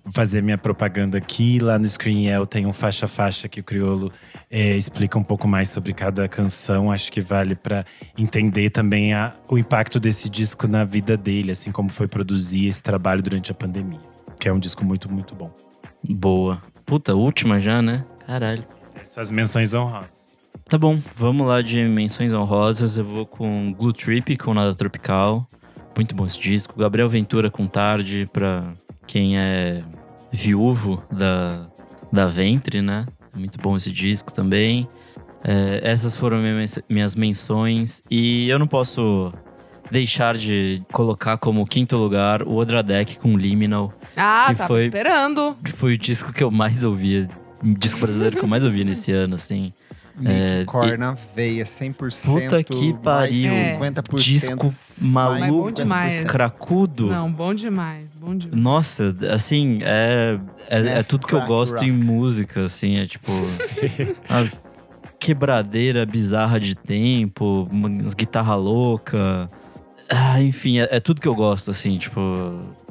Vou fazer minha propaganda aqui. Lá no Screen El tem um faixa-faixa que o Criolo é, explica um pouco mais sobre cada canção. Acho que vale para entender também a- o impacto desse disco na vida dele, assim como foi produzir esse trabalho durante a pandemia. Que é um disco muito, muito bom.
Boa. Puta, última já, né? Caralho.
Suas menções honrosas.
Tá bom, vamos lá de menções honrosas. Eu vou com Glue Trip, com Nada Tropical. Muito bom esse disco. Gabriel Ventura com Tarde, pra quem é viúvo da, da Ventre, né? Muito bom esse disco também. É, essas foram minhas, menções. E eu não posso deixar de colocar como quinto lugar o Odradek com Liminal.
Ah,
que
tava
foi-
esperando.
Foi o disco que eu mais ouvia. O disco brasileiro que eu mais ouvi nesse ano, assim.
Nick
É,
Core na veia, 100%.
Puta que pariu.
É.
50%.
Disco
mais
maluco,
50%.
demais.
Cracudo.
Não, bom demais, bom demais.
Nossa, assim, é, é, é
Math
tudo que eu gosto
rock.
em música, assim, é tipo. as quebradeira bizarra de tempo, umas guitarra louca. Ah, enfim, é, é tudo que eu gosto, assim, tipo.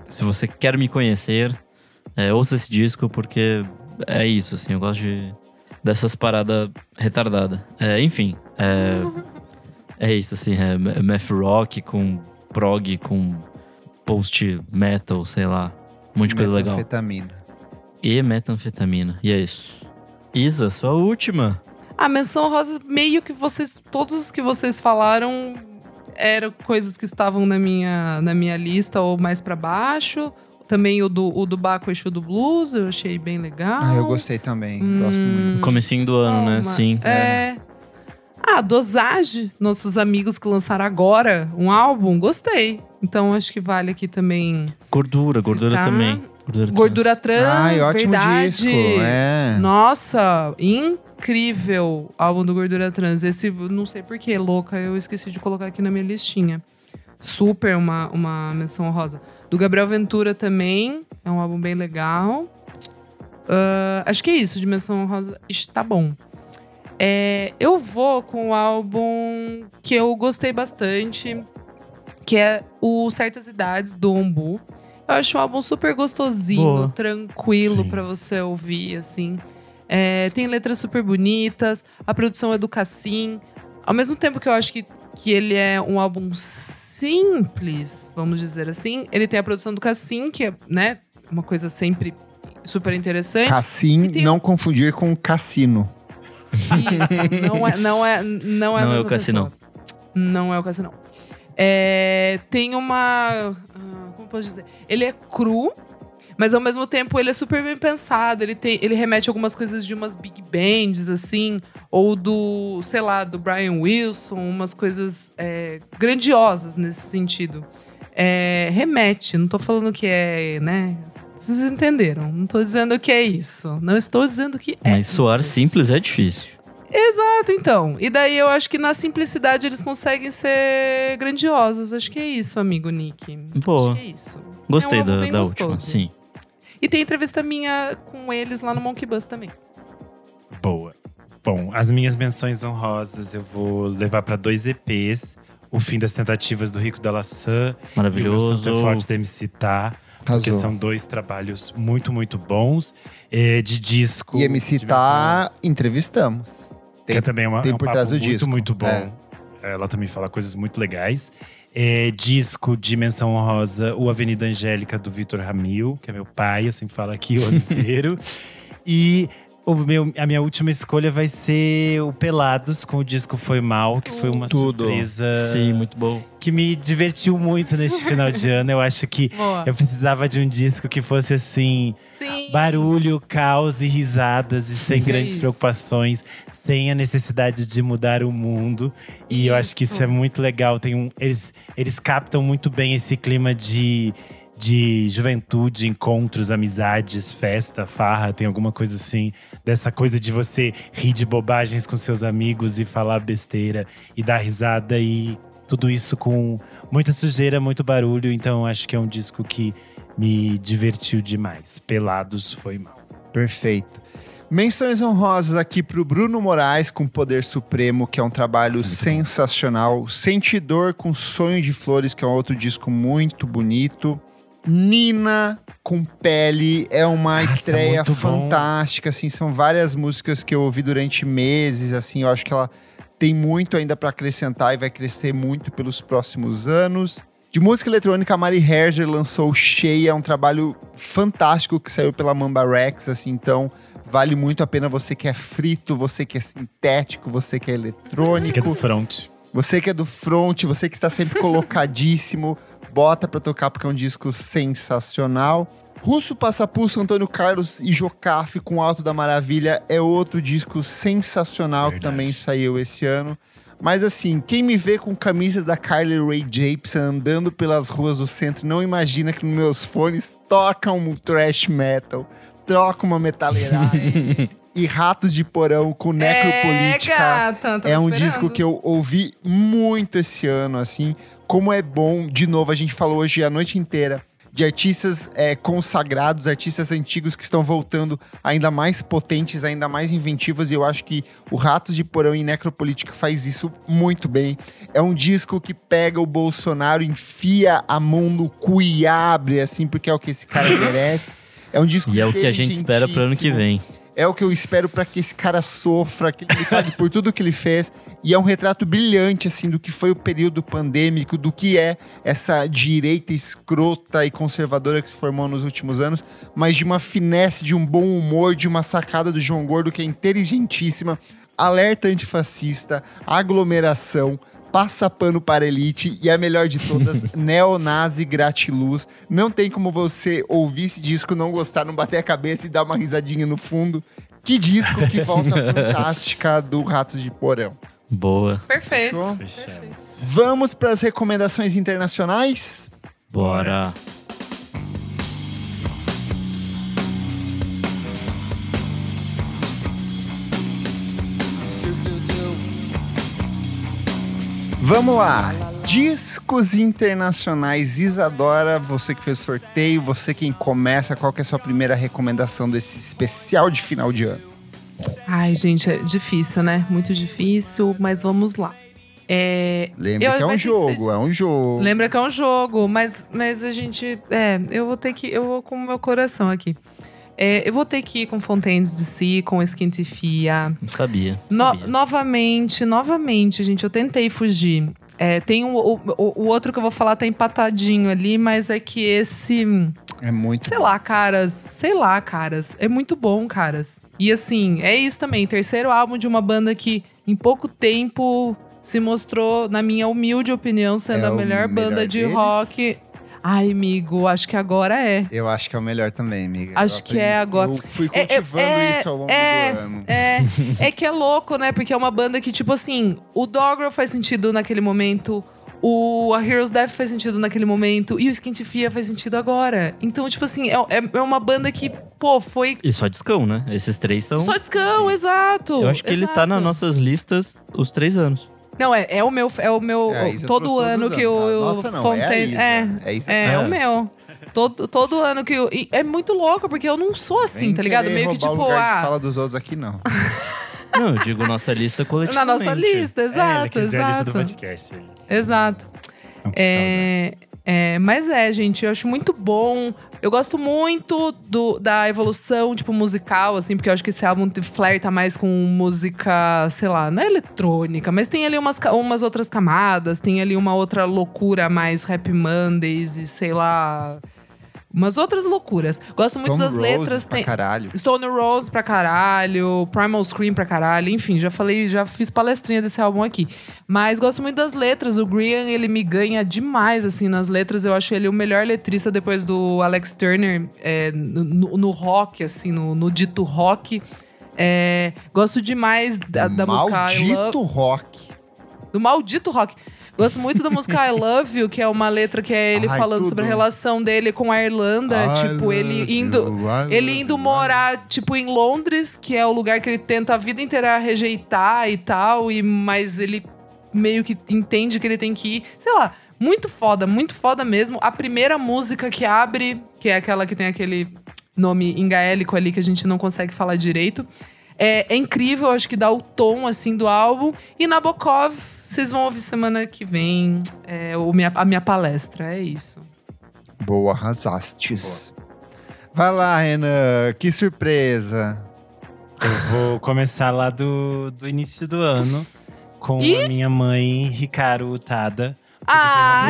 Se você quer me conhecer, é, ouça esse disco, porque é isso, assim, eu gosto de, dessas paradas retardadas. É, enfim, é, é isso, assim, é ma- math rock com prog, com post metal, sei lá. Um monte de coisa legal.
Metanfetamina.
E metanfetamina. E é isso. Isa, sua última.
A menção rosa, meio que vocês. Todos os que vocês falaram eram coisas que estavam na minha, na minha lista ou mais pra baixo. Também o do, o do Baco Exu do Blues, eu achei bem legal.
Ah, eu gostei também. Gosto
Hum.
muito.
No comecinho do ano, né?
Calma.
Sim.
É. Ah, Dosage, nossos amigos que lançaram agora um álbum, gostei. Então acho que vale aqui também.
Gordura, gordura
citar.
também. Gordura,
Gordura trans,
Ai, ótimo
verdade.
disco. É.
Nossa, incrível álbum do Gordura Trans. Esse, não sei porquê, louca, eu esqueci de colocar aqui na minha listinha. Super uma, uma menção rosa. Do Gabriel Ventura também, é um álbum bem legal. Ah, acho que é isso, de menção rosa. Está bom. É, eu vou com o álbum que eu gostei bastante, que é o Certas Idades, do Ombu. Eu acho um álbum super gostosinho,
Boa.
tranquilo pra você ouvir, assim. É, tem letras super bonitas, a produção é do Cassim. Ao mesmo tempo que eu acho que, que ele é um álbum simples, vamos dizer assim, ele tem a produção do Cassim, que é, né, uma coisa sempre super interessante.
Cassim,
tem
não confundir com cassino.
Isso, não é, não é, não é,
Não é o Cassinão.
pessoa. Não é o Cassinão. É, tem uma. ah, Como posso dizer? Ele é cru, mas ao mesmo tempo ele é super bem pensado. Ele, tem, ele remete a algumas coisas de umas big bands, assim, ou do, sei lá, do Brian Wilson, umas coisas é, grandiosas nesse sentido. É, remete, não tô falando que é, né? Vocês entenderam. Não tô dizendo que é isso. Não estou dizendo que é.
Mas soar
isso.
simples é difícil.
Exato, então. E daí eu acho que na simplicidade eles conseguem ser grandiosos. Acho que é isso, amigo Nick.
Boa.
Acho que é isso.
Gostei
É um
da, da última, sim.
E tem entrevista minha com eles lá no Monkey Bus também.
Boa. Bom, as minhas menções honrosas eu vou levar para dois EPs. O fim das tentativas do Rico da Laçã e o
Maravilhoso.
É Forte da MC Tá. Porque
Arrasou.
são dois trabalhos muito, muito bons. É, de disco.
E MC tá, entrevistamos.
que é também uma,
tem
é um
por
papo
trás do
muito,
disco.
muito bom.
É.
Ela também fala coisas muito legais. É, disco de menção honrosa, o Avenida Angélica, do Vitor Ramil, que é meu pai, eu sempre falo aqui o ano inteiro. E meu, a minha última escolha vai ser o Pelados, com o disco Foi Mal, que foi uma
Tudo.
surpresa
Sim, muito bom.
que me divertiu muito neste final de ano. Eu acho que
Boa.
eu precisava de um disco que fosse assim.
Sim.
Barulho, caos e risadas, e sem
É
grandes
isso.
preocupações, sem a necessidade de mudar o mundo. E eu acho que isso
Isso.
é muito legal. Tem um, eles, eles captam muito bem esse clima de, de juventude, encontros, amizades, festa, farra. Tem alguma coisa assim, dessa coisa de você rir de bobagens com seus amigos e falar besteira e dar risada e tudo isso com muita sujeira, muito barulho. Então eu acho que é um disco que me divertiu demais. Pelados foi mal.
Perfeito. Menções honrosas aqui pro Bruno Moraes com Poder Supremo, que é um trabalho
Sim,
sensacional. Sentidor com Sonho de Flores, que é um outro disco muito bonito. Nina com Pele é uma
Nossa,
estreia
muito bom.
fantástica, assim, são várias músicas que eu ouvi durante meses, assim, eu acho que ela tem muito ainda para acrescentar e vai crescer muito pelos próximos anos. De música eletrônica, a Mari Herzer lançou Cheia, um trabalho fantástico que saiu pela Mamba Rex, assim, então vale muito a pena você que é frito, você que é sintético, você que é eletrônico.
Música do front.
Você que é do front, você que está sempre colocadíssimo, bota pra tocar porque é um disco sensacional. Russo Passapulso, Antônio Carlos e Jocafe com Alto da Maravilha é outro disco sensacional que
Verdade.
também saiu esse ano. Mas assim, quem me vê com camisa da Carly Rae Jepsen andando pelas ruas do centro não imagina que nos meus fones toca um thrash metal, troca uma metaleiragem e Ratos de Porão com Necropolítica.
É, gata,
É um
esperando.
disco que eu ouvi muito esse ano, assim. Como é bom, de novo, a gente falou hoje a noite inteira de artistas é, consagrados, artistas antigos que estão voltando ainda mais potentes, ainda mais inventivos, e eu acho que o Ratos de Porão e Necropolítica faz isso muito bem. É um disco que pega o Bolsonaro, enfia a mão no cu e abre, assim, porque é o que esse cara merece. É um disco
E é o que a gente espera pro ano que vem.
É o que eu espero pra que esse cara sofra, que ele pague por tudo que ele fez. E é um retrato brilhante, assim, do que foi o período pandêmico, do que é essa direita escrota e conservadora que se formou nos últimos anos, mas de uma finesse, de um bom humor, de uma sacada do João Gordo que é inteligentíssima. Alerta antifascista, aglomeração, passa pano para elite e a melhor de todas, neonazi gratiluz. Não tem como você ouvir esse disco, não gostar, não bater a cabeça e dar uma risadinha no fundo. Que disco, que volta fantástica do Ratos de Porão.
Boa.
Perfeito.
Fechamos.
Vamos para as recomendações internacionais?
Bora.
Vamos lá. Discos internacionais. Isadora, você que fez sorteio, você quem começa, qual que é a sua primeira recomendação desse especial de final de ano?
Ai, gente, é difícil, né? Muito difícil, mas vamos lá. É,
Lembra
Eu-
que é um
que ser-
jogo, é um jogo.
lembra que é um jogo, mas, mas a gente. É, eu vou ter que. Eu vou com o meu coração aqui. É, eu vou ter que ir com Fontaines de Si, com Esquintifia.
Não sabia.
No-
sabia.
novamente, novamente, gente, eu tentei fugir. É, tem um, o, o, outro que eu vou falar tá empatadinho ali, mas é que esse.
É muito.
Sei
bom.
lá, caras. Sei lá, caras. É muito bom, caras. E assim, é isso também. Terceiro álbum de uma banda que em pouco tempo se mostrou, na minha humilde opinião, sendo
É
a
o
melhor banda
melhor
de
deles?
rock. Ai, amigo, acho que agora é.
Eu acho que é o melhor também, amiga.
Acho
Eu
que é agora.
Eu fui
É, é,
cultivando
é,
isso ao longo
é,
do ano.
É, é que é louco, né? Porque é uma banda que, tipo assim, o Doggerel faz sentido naquele momento, o A Hero's Death faz sentido naquele momento, e o Skintifia faz sentido agora. Então, tipo assim, é, é, é uma banda que, pô, foi
E só discão, né? Esses três são.
só discão, exato.
Eu acho que ele tá nas
exato.
nossas listas os três anos.
Não, é, é o meu, é o meu,
É,
todo ano que o, o
Nossa, não,
Fontaine...
é a
é.
É
é,
É.
o meu. Todo, todo ano que eu. e é muito louco, porque eu não sou assim,
Vem
tá ligado? Meio que tipo,
o lugar
ah.
fala dos outros aqui, não.
Não, eu digo nossa lista
Na
coletivamente.
nossa lista,
é,
exato,
quis dizer a lista do
exato.
podcast.
Exato. É, é, mas é, gente, eu acho muito bom. Eu gosto muito do, da evolução, tipo, musical, assim, porque eu acho que esse álbum flerta mais com música, sei lá, não é eletrônica, mas tem ali umas, umas outras camadas, tem ali uma outra loucura mais Happy Mondays e sei lá. Umas outras loucuras. Gosto muito
Stone
das
Roses
letras.
pra
Tem,
caralho.
Stone Rose pra caralho, Primal Scream pra caralho, enfim, já falei, já fiz palestrinha desse álbum aqui. Mas gosto muito das letras, o Grian, ele me ganha demais, assim, nas letras, eu acho ele o melhor letrista depois do Alex Turner é, no, no- rock, assim, no, no dito rock. É, gosto demais da, da música I Love
Maldito rock.
do maldito rock. Gosto muito da música I Love You, que é uma letra que é ele
Ai,
falando
tudo.
sobre a relação dele com a Irlanda.
I
tipo, ele indo.
you,
Ele indo morar, tipo, em Londres, que é o lugar que ele tenta a vida inteira rejeitar e tal, e mas ele meio que entende que ele tem que ir. Sei lá, muito foda, muito foda mesmo. A primeira música que abre, que é aquela que tem aquele nome em gaélico ali que a gente não consegue falar direito. É, é incrível, acho que dá o tom, assim, do álbum. E Nabokov, vocês vão ouvir semana que vem é, o minha, a minha palestra, é isso.
Boa, arrasastes. Vai lá, Renan. Que surpresa.
Eu vou começar lá do, do início do ano com
Ih!
a minha mãe, Ricardo Utada.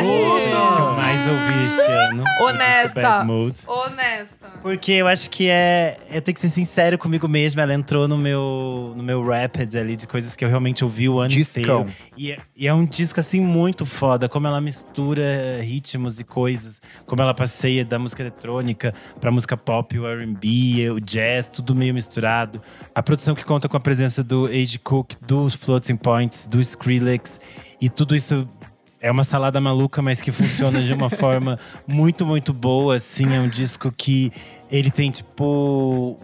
Que eu mais ouvi este ano.
Honesta. Honesta.
Porque eu acho que é. Eu tenho que ser sincero comigo mesmo. Ela entrou no meu, no meu Rapids ali de coisas que eu realmente ouvi o ano
Discão.
inteiro. E é, e é um disco assim muito foda. Como ela mistura ritmos e coisas. Como ela passeia da música eletrônica pra música pop, o RB, o jazz, tudo meio misturado. A produção que conta com a presença do Age Cook, dos Floating Points, do Skrillex. E tudo isso é uma salada maluca, mas que funciona de uma forma muito, muito boa, assim. É um disco que ele tem, tipo,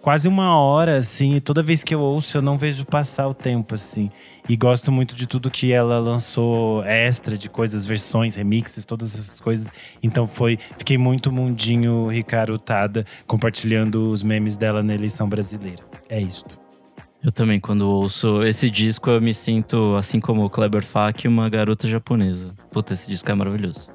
quase uma hora, assim. E toda vez que eu ouço, eu não vejo passar o tempo, assim. E gosto muito de tudo que ela lançou extra, de coisas, versões, remixes, todas essas coisas. Então foi… Fiquei muito mundinho Ricardo Tada, compartilhando os memes dela na eleição brasileira. É isso.
Eu também, quando ouço esse disco, eu me sinto, assim como o Kleber Fak, uma garota japonesa. Puta, esse disco é maravilhoso.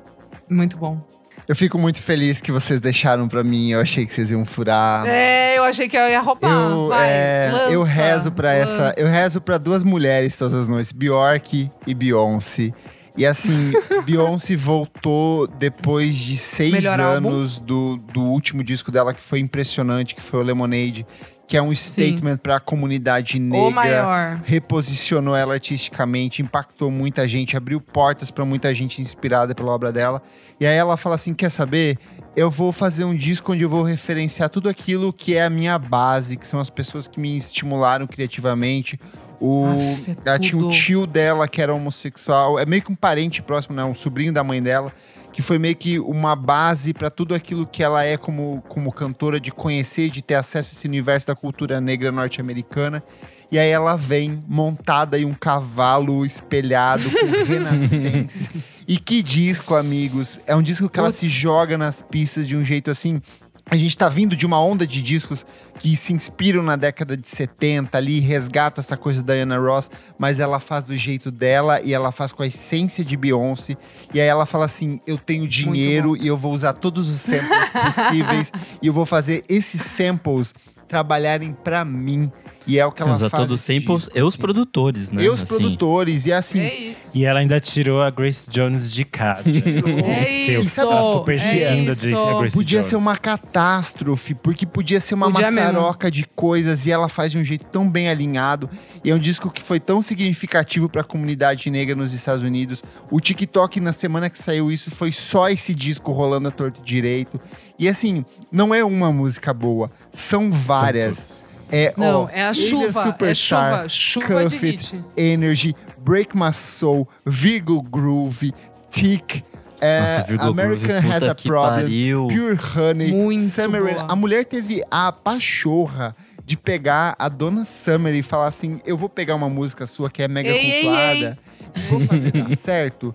Muito bom.
Eu fico muito feliz que vocês deixaram pra mim. Eu achei que vocês iam furar.
É, eu achei que eu ia roubar.
Eu,
Vai,
é,
lança,
eu rezo pra
lan-
essa. Eu rezo pra duas mulheres todas as noites, Bjork e Beyoncé. E assim, Beyoncé voltou depois de seis
Melhor
anos do, do último disco dela, que foi impressionante, que foi o Lemonade, que é um statement pra comunidade
O
negra. Reposicionou ela artisticamente, impactou muita gente, abriu portas pra muita gente inspirada pela obra dela. E aí ela fala assim: quer saber? Eu vou fazer um disco onde eu vou referenciar tudo aquilo que é a minha base, que são as pessoas que me estimularam criativamente. O,
Aff, é
ela tinha um tio dela que era homossexual, é meio que um parente próximo, né? Um sobrinho da mãe dela, que foi meio que uma base pra tudo aquilo que ela é como, como cantora, de conhecer, de ter acesso a esse universo da cultura negra norte-americana. E aí ela vem montada em um cavalo espelhado com renascença. e que disco, amigos! É um disco que ela
Putz.
se joga nas pistas de um jeito assim A gente tá vindo de uma onda de discos que se inspiram na década de 70 ali, resgata essa coisa da Diana Ross, mas ela faz do jeito dela e ela faz com a essência de Beyoncé. E aí ela fala assim: eu tenho dinheiro e eu vou usar todos os samples possíveis e eu vou fazer esses samples trabalharem pra mim. E é o que ela
Usa
faz.
todos os samples
disco,
e os
assim.
produtores, né?
E os
Assim,
produtores. E assim,
É isso.
E ela ainda tirou a Grace Jones de casa.
É
Seu.
isso,
Ela ficou
é
perseguindo a
isso.
Grace, a Grace
Podia
Jones.
ser uma catástrofe, porque podia ser uma
Podia
maçaroca de coisas e ela faz de um jeito tão bem alinhado. E é um disco que foi tão significativo para a comunidade negra nos Estados Unidos. O TikTok, na semana que saiu isso, foi só esse disco rolando a torto e direito. E assim, não é uma música boa, são várias. É,
Não,
ó,
é a
Alien
chuva. É
Superstar,
chuva. Chuva hit.
Energy, Break My Soul, Virgo Groove, Tick, é,
Nossa,
American
Groove,
Has a Problem,
pariu.
Pure Honey,
Muito
Summer
boa.
A mulher teve a pachorra de pegar a Dona Summer e falar assim: eu vou pegar uma música sua que é mega
Ei, ei,
cultuada. E vou fazer. Dar certo.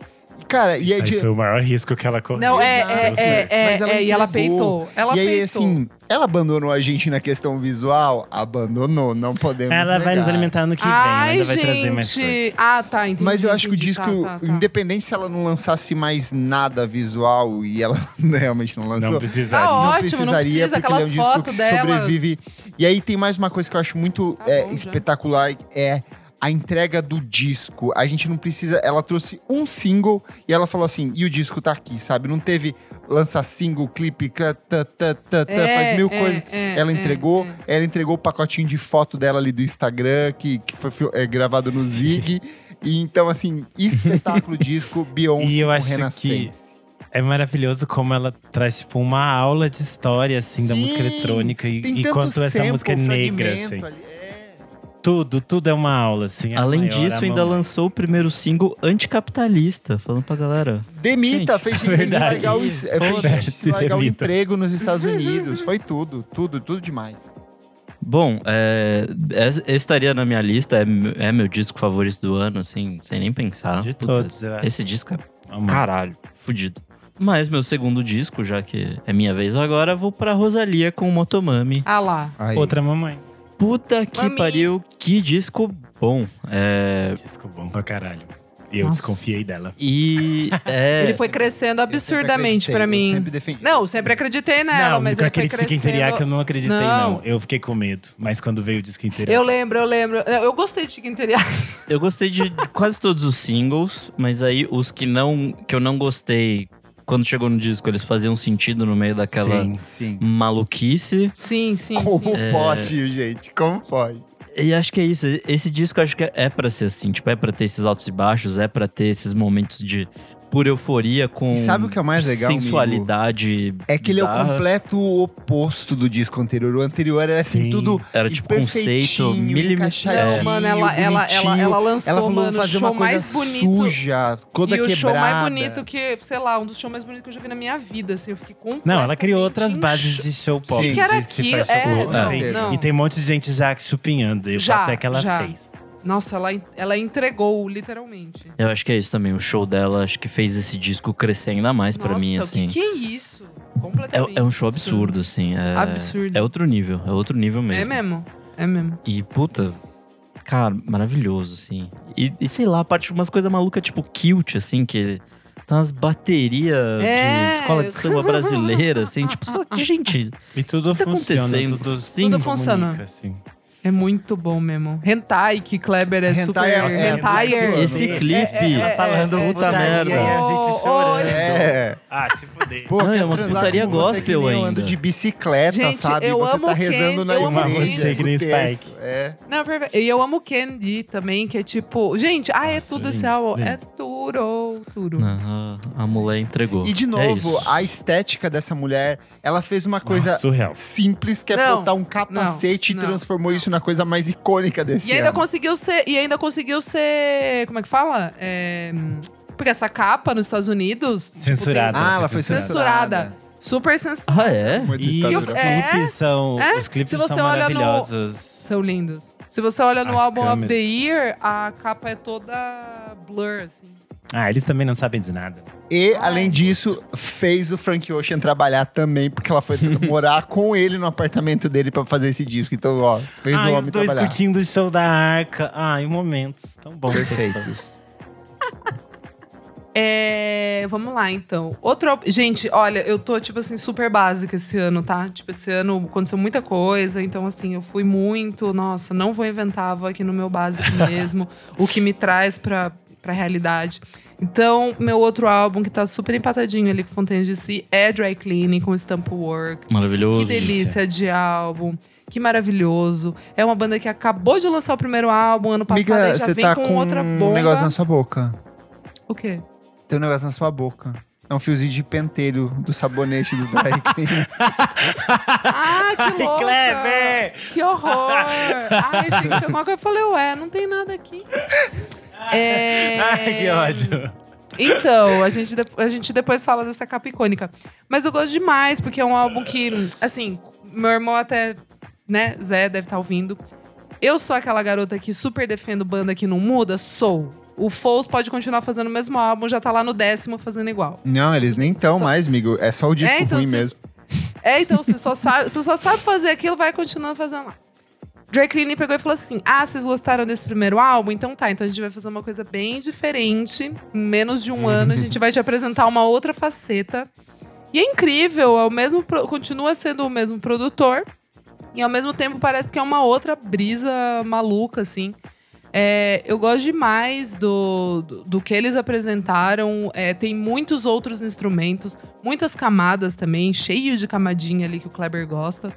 E, Cara, e
Isso
é
aí
de.
foi o maior risco que ela correu.
Não, é, é, é,
Mas ela
é, e ela peitou. Ela
e aí,
peitou.
assim, ela abandonou a gente na questão visual? Abandonou, não podemos.
Ela vai nos
negar.
alimentar no que vem, ela
Ai,
ainda vai
gente.
trazer mais coisas.
Ah, tá, entendi.
Mas eu acho que o disco,
Tá, tá, tá.
independente se ela não lançasse mais nada visual, e ela realmente não lançou,
Não precisaria.
Tá
não
ótimo, não
precisaria,
precisa,
porque ele é um
aquelas
disco
fotos
que
dela.
sobrevive. E aí tem mais uma coisa que eu acho muito
Tá
é,
bom já.
espetacular, é a entrega do disco. A gente não precisa... Ela trouxe um single e ela falou assim, e o disco tá aqui, sabe? Não teve lançar single, clipe, tá, tá, tá, tá, tá,
É,
faz mil
é,
coisas.
é,
ela
é,
entregou,
é.
ela entregou o pacotinho de foto dela ali do Instagram, que, que foi é, gravado no Zig. e então, assim, espetáculo disco, Beyoncé
E eu acho que
Renascença.
É maravilhoso como ela traz, tipo, uma aula de história, assim, da
Sim,
música eletrônica. E, e quanto essa
sample,
música é negra, assim.
ali.
Tudo, tudo é uma aula, assim. a
Além
maior,
disso, ainda
mamãe.
lançou o primeiro single anticapitalista, falando pra galera.
Demita,
Gente,
fez gente
verdade.
largar, o, fez gente largar o
demita.
emprego nos Estados Unidos. Foi tudo, tudo, tudo demais.
Bom, é, é- estaria na minha lista, é, meu- é meu disco favorito do ano, assim, sem nem pensar.
De
Puta,
todos, eu acho.
Esse disco é
Amor.
caralho, fudido. Mas meu segundo disco, já que é minha vez agora, vou pra Rosalia com Motomami.
Ah lá.
Aí.
Outra mamãe.
Puta que
Mami.
pariu, que disco bom. É,
Disco bom pra caralho. E eu
Nossa.
desconfiei dela.
e é,
Ele foi crescendo absurdamente
acreditei,
pra
eu
mim.
sempre defendi.
Não, sempre acreditei nela,
não,
mas ele foi
acreditei que
crescendo.
Interiac, eu não acreditei,
Não.
não. Eu fiquei com medo. Mas quando veio o disco inteiro.
Eu lembro, eu lembro. Eu gostei de Teriyaki.
eu gostei de quase todos os singles, mas aí os que não que eu não gostei quando chegou no disco, eles faziam sentido no meio daquela
Sim.
Sim.
Sim,
maluquice.
sim, sim.
Como
É.
pode, gente? Como pode?
E acho que é isso. Esse disco acho que é, é pra ser assim. Tipo, é pra ter esses altos e baixos, é pra ter esses momentos de pura euforia com
E sabe o que é o mais legal,
sensualidade.
É que ele é o
bizarra.
completo oposto do disco anterior. O anterior era assim,
Sim.
tudo
Era tipo conceito milimetrado.
Não, mano, ela, ela, ela, ela lançou,
Ela falou
mano,
fazer
o show
uma coisa
mais bonito.
suja, toda
e o
quebrada.
show mais bonito que, sei lá, um dos shows mais bonitos que eu já vi na minha vida, assim. Eu fiquei com.
Não, ela criou outras bases de show pop.
Sim.
de
Que era
faz show
é,
pop.
não,
Tem-
não.
E tem um monte de gente já chupinhando. E o
Já,
fato é que ela
já.
fez.
Nossa, ela, ela entregou, literalmente.
Eu acho que é isso também. O show dela acho que fez esse disco crescer ainda mais pra
Nossa,
mim,
o
assim.
que, que é isso? Completamente.
É, é um show
Sim.
absurdo, assim. É,
Absurdo.
É outro nível, é outro nível mesmo.
É mesmo. É mesmo.
E, puta, cara, maravilhoso, assim. E, e sei lá, a parte de umas coisas malucas, tipo kilt, assim, que tá umas baterias
É.
de escola de samba brasileira, assim. Tipo, você fala, gente,
E tudo
que tá
funciona, tudo,
Sim,
Tudo
comunica,
funciona.
assim.
É muito bom mesmo. Hentai, que Kleber é
Hentai
super...
é- é,
Hentai
ano.
esse
É,
clipe.
é, é,
Tá falando
é,
puta merda.
e a
Oh,
gente chorando.
É.
Ah, se fuder.
Pô,
Não, é uma putaria gospel
nem eu
ainda.
ando de bicicleta,
Gente,
sabe?
eu
você
amo
tá
Ken,
rezando na
eu amo
igreja.
Ken.
Terço.
Spike.
É.
Não. E eu amo Candy também, que é tipo... Gente, ah, é
Nossa,
tudo esse álbum. É tudo, tudo.
A mulher entregou.
E de
É
novo, a estética dessa mulher, ela fez uma coisa
Nossa, surreal.
simples, que é
Não,
botar um capacete
não,
e transformou isso na coisa mais icônica desse
E ainda
ano.
conseguiu ser. E ainda conseguiu ser. Como é que fala? É, porque essa capa nos Estados Unidos. tipo,
Censurada.
Ah, ela foi
Censurada.
censurada.
Censurada. Super censurada.
Ah, é?
E os
É,
clipes são.
é.
Os clipes
Se você
são
olha no-
maravilhosos.
São lindos. Se você olha no
As
álbum of
câmeras.
the Year, a capa é toda blur, assim.
Ah, eles também não sabem de nada.
E, além disso, fez o Frank Ocean trabalhar também, porque ela foi morar com ele no apartamento dele pra fazer esse disco. Então, ó, fez
Ai,
o
os
homem
dois
trabalhar.
curtindo o show da Arca. Ai, momentos tão bons.
Perfeitos.
É, vamos lá, então. Outro. Gente, olha, eu tô, tipo assim, super básica esse ano, tá? Tipo, esse ano aconteceu muita coisa, então, assim, eu fui muito. Nossa, não vou inventar, vou aqui no meu básico mesmo, o que me traz pra, pra realidade. Então, meu outro álbum, que tá super empatadinho ali com Fontaine de Si, é Dry Cleaning com Stamp Work.
Maravilhoso.
Que delícia de álbum. Que maravilhoso. É uma banda que acabou de lançar o primeiro álbum ano passado
Amiga,
e já
você
vem
tá
com
com
outra
um
bomba.
negócio na sua boca.
O quê?
Tem um negócio na sua boca. É um fiozinho de penteiro do sabonete do Dry Clean.
Ah, que louca!
Kleber!
Que horror! Ai, achei que. Eu falei, ué, não tem nada aqui. É...
Ai, que ódio.
Então, a gente, a gente depois fala dessa capa icônica. Mas eu gosto demais, porque é um álbum que, assim, meu irmão até, né, Zé deve estar ouvindo. Eu sou aquela garota que super defendo banda que não muda? Sou. O Foles pode continuar fazendo o mesmo álbum, já tá lá no décimo fazendo igual.
Não, eles nem estão
Só-
mais, amigo. É só o disco
É, então,
ruim
vocês-
mesmo.
É, então, você só sabe, você só sabe fazer aquilo, vai continuando fazendo lá. Drake Clean pegou e falou assim: Ah, vocês gostaram desse primeiro álbum? Então tá, então a gente vai fazer uma coisa bem diferente. Em menos de um ano, a gente vai te apresentar uma outra faceta. E é incrível, é o mesmo, continua sendo o mesmo produtor. E ao mesmo tempo parece que é uma outra brisa maluca, assim. É, eu gosto demais do, do, do que eles apresentaram. É, tem muitos outros instrumentos, muitas camadas também, cheio de camadinha ali que o Kleber gosta.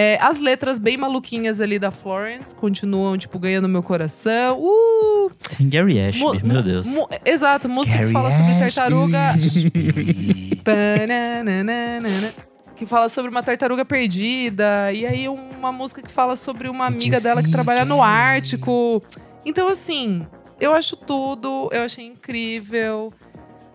É, as letras bem maluquinhas ali da Florence continuam, tipo, ganhando meu coração. Uh!
Tem Gary Ashby,
Mu-
meu Deus.
mu- exato, música que
Gary
fala sobre
Ashby.
tartaruga. Pananana, que fala sobre uma tartaruga perdida. E aí uma música que fala sobre uma amiga dela que trabalha no? Ártico. Então, assim, eu acho tudo, eu achei incrível.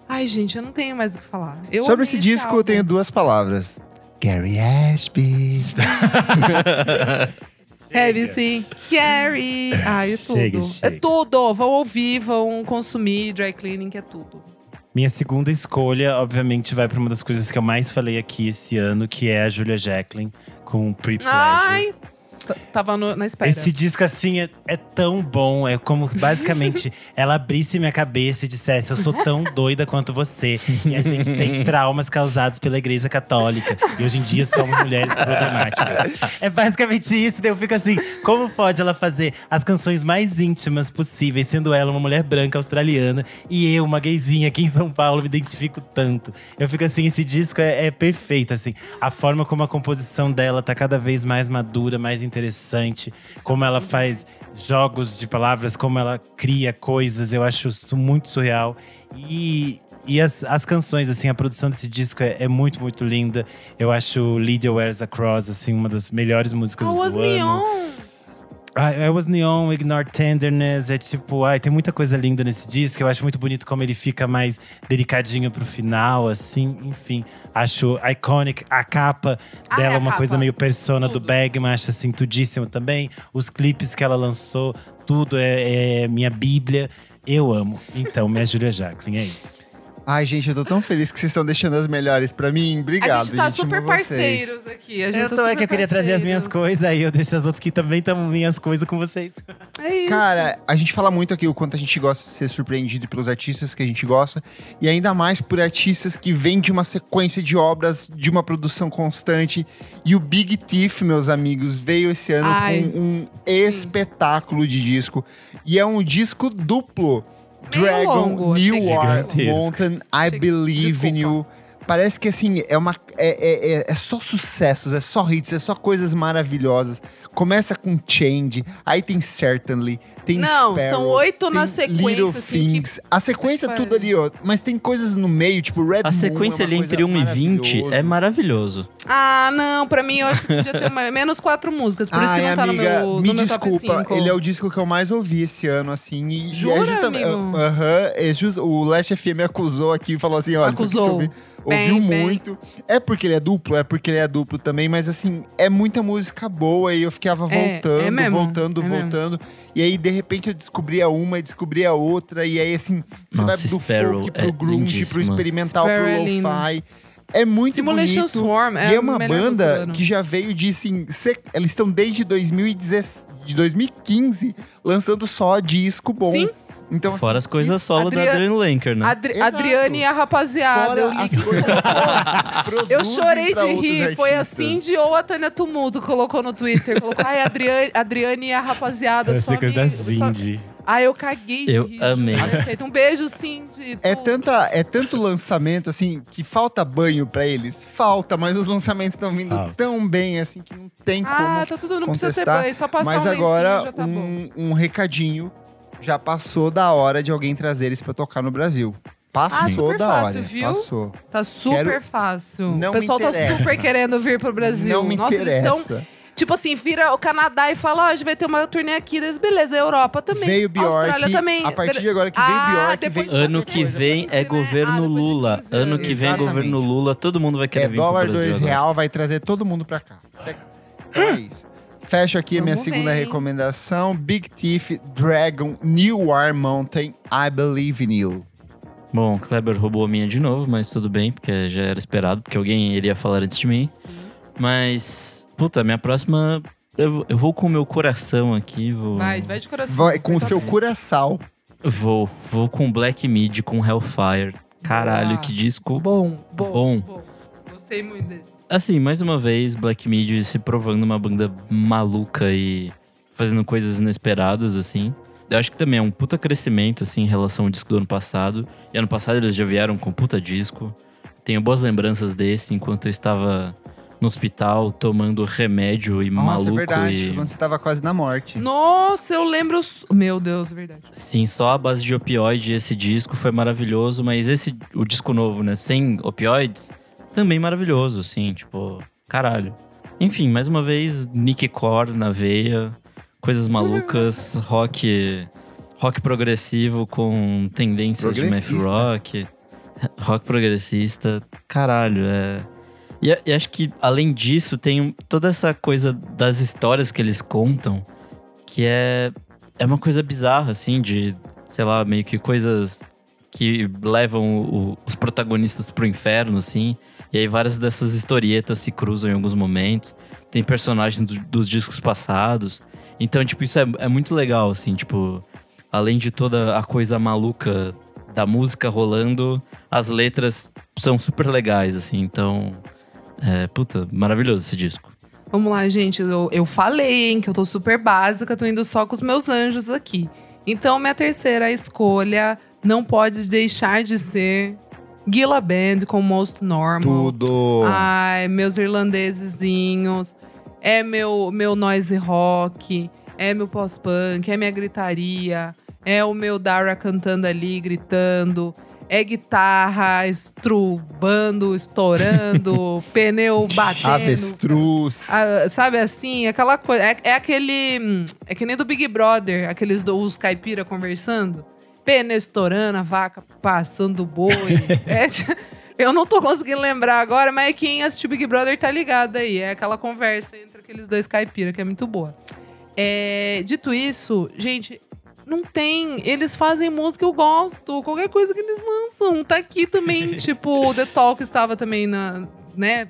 Ai, gente, eu não tenho mais o que falar. Eu
Sobre esse disco,
álbum.
eu tenho duas palavras. Gary Ashby.
Heavy sim. Gary. Ai, é tudo.
Chega,
É
chega.
tudo. Vão ouvir, vão consumir dry cleaning, que é tudo.
Minha segunda escolha, obviamente, vai pra uma das coisas que eu mais falei aqui esse ano, que é a Julia Jacqueline com Pre-Pleasure.
Ai, t- tava no- na espera.
Esse disco, assim, é, é tão bom. É como, basicamente, ela abrisse minha cabeça e dissesse: Eu sou tão doida quanto você. E a gente tem traumas causados pela Igreja Católica. E hoje em dia somos mulheres problemáticas. É basicamente isso. Daí eu fico assim: como pode ela fazer as canções mais íntimas possíveis, sendo ela uma mulher branca australiana e eu, uma gayzinha aqui em São Paulo, me identifico tanto. Eu fico assim: esse disco é, é perfeito, assim. A forma como a composição dela tá cada vez mais madura, mais interessante. Como ela faz jogos de palavras, como ela cria coisas. Eu acho isso muito surreal. E. E as, as canções, assim, a produção desse disco é, é muito, muito linda. Eu acho Lydia Wears a Cross, assim, uma das melhores músicas
I
do ano.
neon.
I, I Was Neon, Ignore Tenderness. É tipo, ai, tem muita coisa linda nesse disco. Eu acho muito bonito como ele fica mais delicadinho pro final, assim. Enfim, acho iconic. A capa
Ai,
dela,
a
uma
capa.
coisa meio persona do
Tudo.
Bergman, acho assim, tudíssimo também. Os clipes que ela lançou, tudo é, é minha bíblia. Eu amo. Então, minha Julia Jacqueline, é isso.
Ai, gente, eu tô tão feliz que vocês estão deixando as melhores pra mim. Obrigado,
a gente tá
amo
super
vocês.
parceiros aqui. A gente
Eu
tá
tô, é que eu queria trazer as minhas
parceiros.
coisas, aí eu deixo as outras que também estão minhas coisas com vocês.
É isso.
Cara, a gente fala muito aqui o quanto a gente gosta de ser surpreendido pelos artistas que a gente gosta. E ainda mais por artistas que vêm de uma sequência de obras, de uma produção constante. E o Big Thief, meus amigos, veio esse ano
Ai,
com um espetáculo de disco. E é um disco duplo.
Meio
Dragon,
longo, achei
New
que-
War,
Gigantesco.
Mountain, I
Achei-
Believe in You. Parece que assim, é uma. É, é, é, é só sucessos, é só hits, é só coisas maravilhosas. Começa com Change, aí tem Certainly, tem
Não,
Sparrow,
são oito na sequência,
Little
assim, que-
Things. A sequência é
que
tudo ali, ó. Mas tem coisas no meio, tipo Red
A sequência ali entre 1 e 20 é maravilhoso.
Ah, não, pra mim eu acho que podia ter uma- menos quatro músicas, por isso que
Ai,
não tá
amiga,
no meu,
me
no meu top
desculpa,
5.
ele é o disco que eu mais ouvi esse ano, assim. E, e
Jura,
é justamente. Aham, é just- o Last FM acusou aqui e falou assim: olha, isso aqui Ouviu
Bem, bem.
muito. É porque ele é duplo, é porque ele é duplo também, mas assim, é muita música boa e eu ficava
É,
voltando,
é mesmo,
voltando,
é mesmo.
voltando. E aí, de repente, eu descobria uma e descobria a outra. E aí, assim, você
Nossa,
vai do
Sparrow
folk pro
é
grunge, pro
lindíssima.
experimental,
Sparrow é
pro lo-fi. É muito
Simulation
bonito.
Swarm é
e é uma banda
ano.
que já veio de, assim, ser- eles estão desde 2010, de 2015 lançando só disco bom.
Sim.
Então, assim,
Fora as coisas solo da
Adria-
Adrienne Lenker, né?
Adri-
Exato.
Adriane e a rapaziada. eu, eu chorei de rir. Foi
artistas.
assim de ou a Tânia Tumulto colocou no Twitter. Colocou, ai, Adriane, Adriane e a rapaziada.
Essa
Só
é
me,
da
só...
Cindy.
Ai, eu caguei de
Eu
rir.
amei.
Um beijo, Cindy.
É, tanta, é tanto lançamento, assim, que falta banho pra eles. Falta, mas os lançamentos estão vindo
Falta.
tão bem, assim, que não tem
Ah,
como
tá tudo, não precisa ter
contestar.
banho. Só passar
Mas
um lencinho
agora,
já tá bom.
um, um recadinho. Já passou da hora de alguém trazer eles pra tocar no Brasil. Passou
Ah, super
da
fácil,
hora.
viu?
Passou.
Tá super
Quero-
fácil.
Não
o pessoal
me
tá super querendo vir pro Brasil.
Não me
Nossa, eles
interessa.
estão. Tipo assim, vira o Canadá e fala: ó, a gente vai ter uma turnê aqui. Eles, beleza, Europa também.
Veio Bjork.
Austrália também.
A partir de agora que veio
Ah,
Bjork, vem
Ano que vem
15,
é governo
Ah,
Lula.
15
Ano que vem é governo Lula. Todo mundo vai querer
é
vir pro
dólar
Brasil
dois
agora.
real, vai trazer todo mundo pra cá. Até- Então é isso. Fecho aqui a minha
Vamos
segunda
ver, hein?
recomendação. Big Thief, Dragon, New War Mountain, I Believe in You.
Bom, Kleber roubou a minha de novo, mas tudo bem, porque já era esperado, porque alguém iria falar antes de mim. Mas, puta, minha próxima. Eu, eu vou com o meu coração aqui. Vou,
Vai, vai de coração.
Vai com o seu curaçal.
Vou. Vou com Black Mid, com Hellfire. Caralho,
Boa.
que disco.
Bom, bom,
Bom.
bom. Gostei muito desse.
Assim, mais uma vez, Black Mid se provando uma banda maluca e fazendo coisas inesperadas, assim. Eu acho que também é um puta crescimento, assim, em relação ao disco do ano passado. E ano passado eles já vieram com puta disco. Tenho boas lembranças desse, enquanto eu estava no hospital tomando remédio e
Nossa,
maluco.
é verdade.
e...
Quando você tava quase na morte.
Nossa, eu lembro. os- Meu Deus, é verdade.
Sim, só a base de opioide esse disco foi maravilhoso, mas esse, o disco novo, né, sem opioides, também maravilhoso, assim, tipo, caralho. Enfim, mais uma vez, Nick Core na veia, coisas malucas, rock, rock progressivo com tendências de math rock, rock progressista, caralho, é... E, e acho que, além disso, tem toda essa coisa das histórias que eles contam, que é é uma coisa bizarra, assim, de, sei lá, meio que coisas que levam o- os protagonistas pro inferno, assim. E aí várias dessas historietas se cruzam em alguns momentos. Tem personagens do- dos discos passados. Então, tipo, isso é, é muito legal, assim, tipo, além de toda a coisa maluca da música rolando, as letras são super legais, assim. Então, é, puta, maravilhoso esse disco.
Vamos lá, gente. Eu, eu falei, hein, que eu tô super básica, tô indo só com os meus anjos aqui. Então, minha terceira escolha não pode deixar de ser Gila Band com Most Normal.
Tudo.
Ai, meus irlandesezinhos. É meu, meu noise rock. É meu pós-punk. É minha gritaria. É o meu Dara cantando ali, gritando. É guitarra, estrubando, estourando, pneu batendo.
Avestruz.
Ah, sabe assim, aquela coisa. É, é aquele. hum, É que nem do Big Brother, aqueles do, os caipira conversando. Pneu estourando, a vaca passando boi. É, eu não tô conseguindo lembrar agora, mas quem assistiu Big Brother tá ligado aí. É aquela conversa entre aqueles dois caipira, que é muito boa. É, dito isso, gente, não tem. Eles fazem música, eu gosto. Qualquer coisa que eles lançam. Tá aqui também. tipo, o The Talk estava também na. né?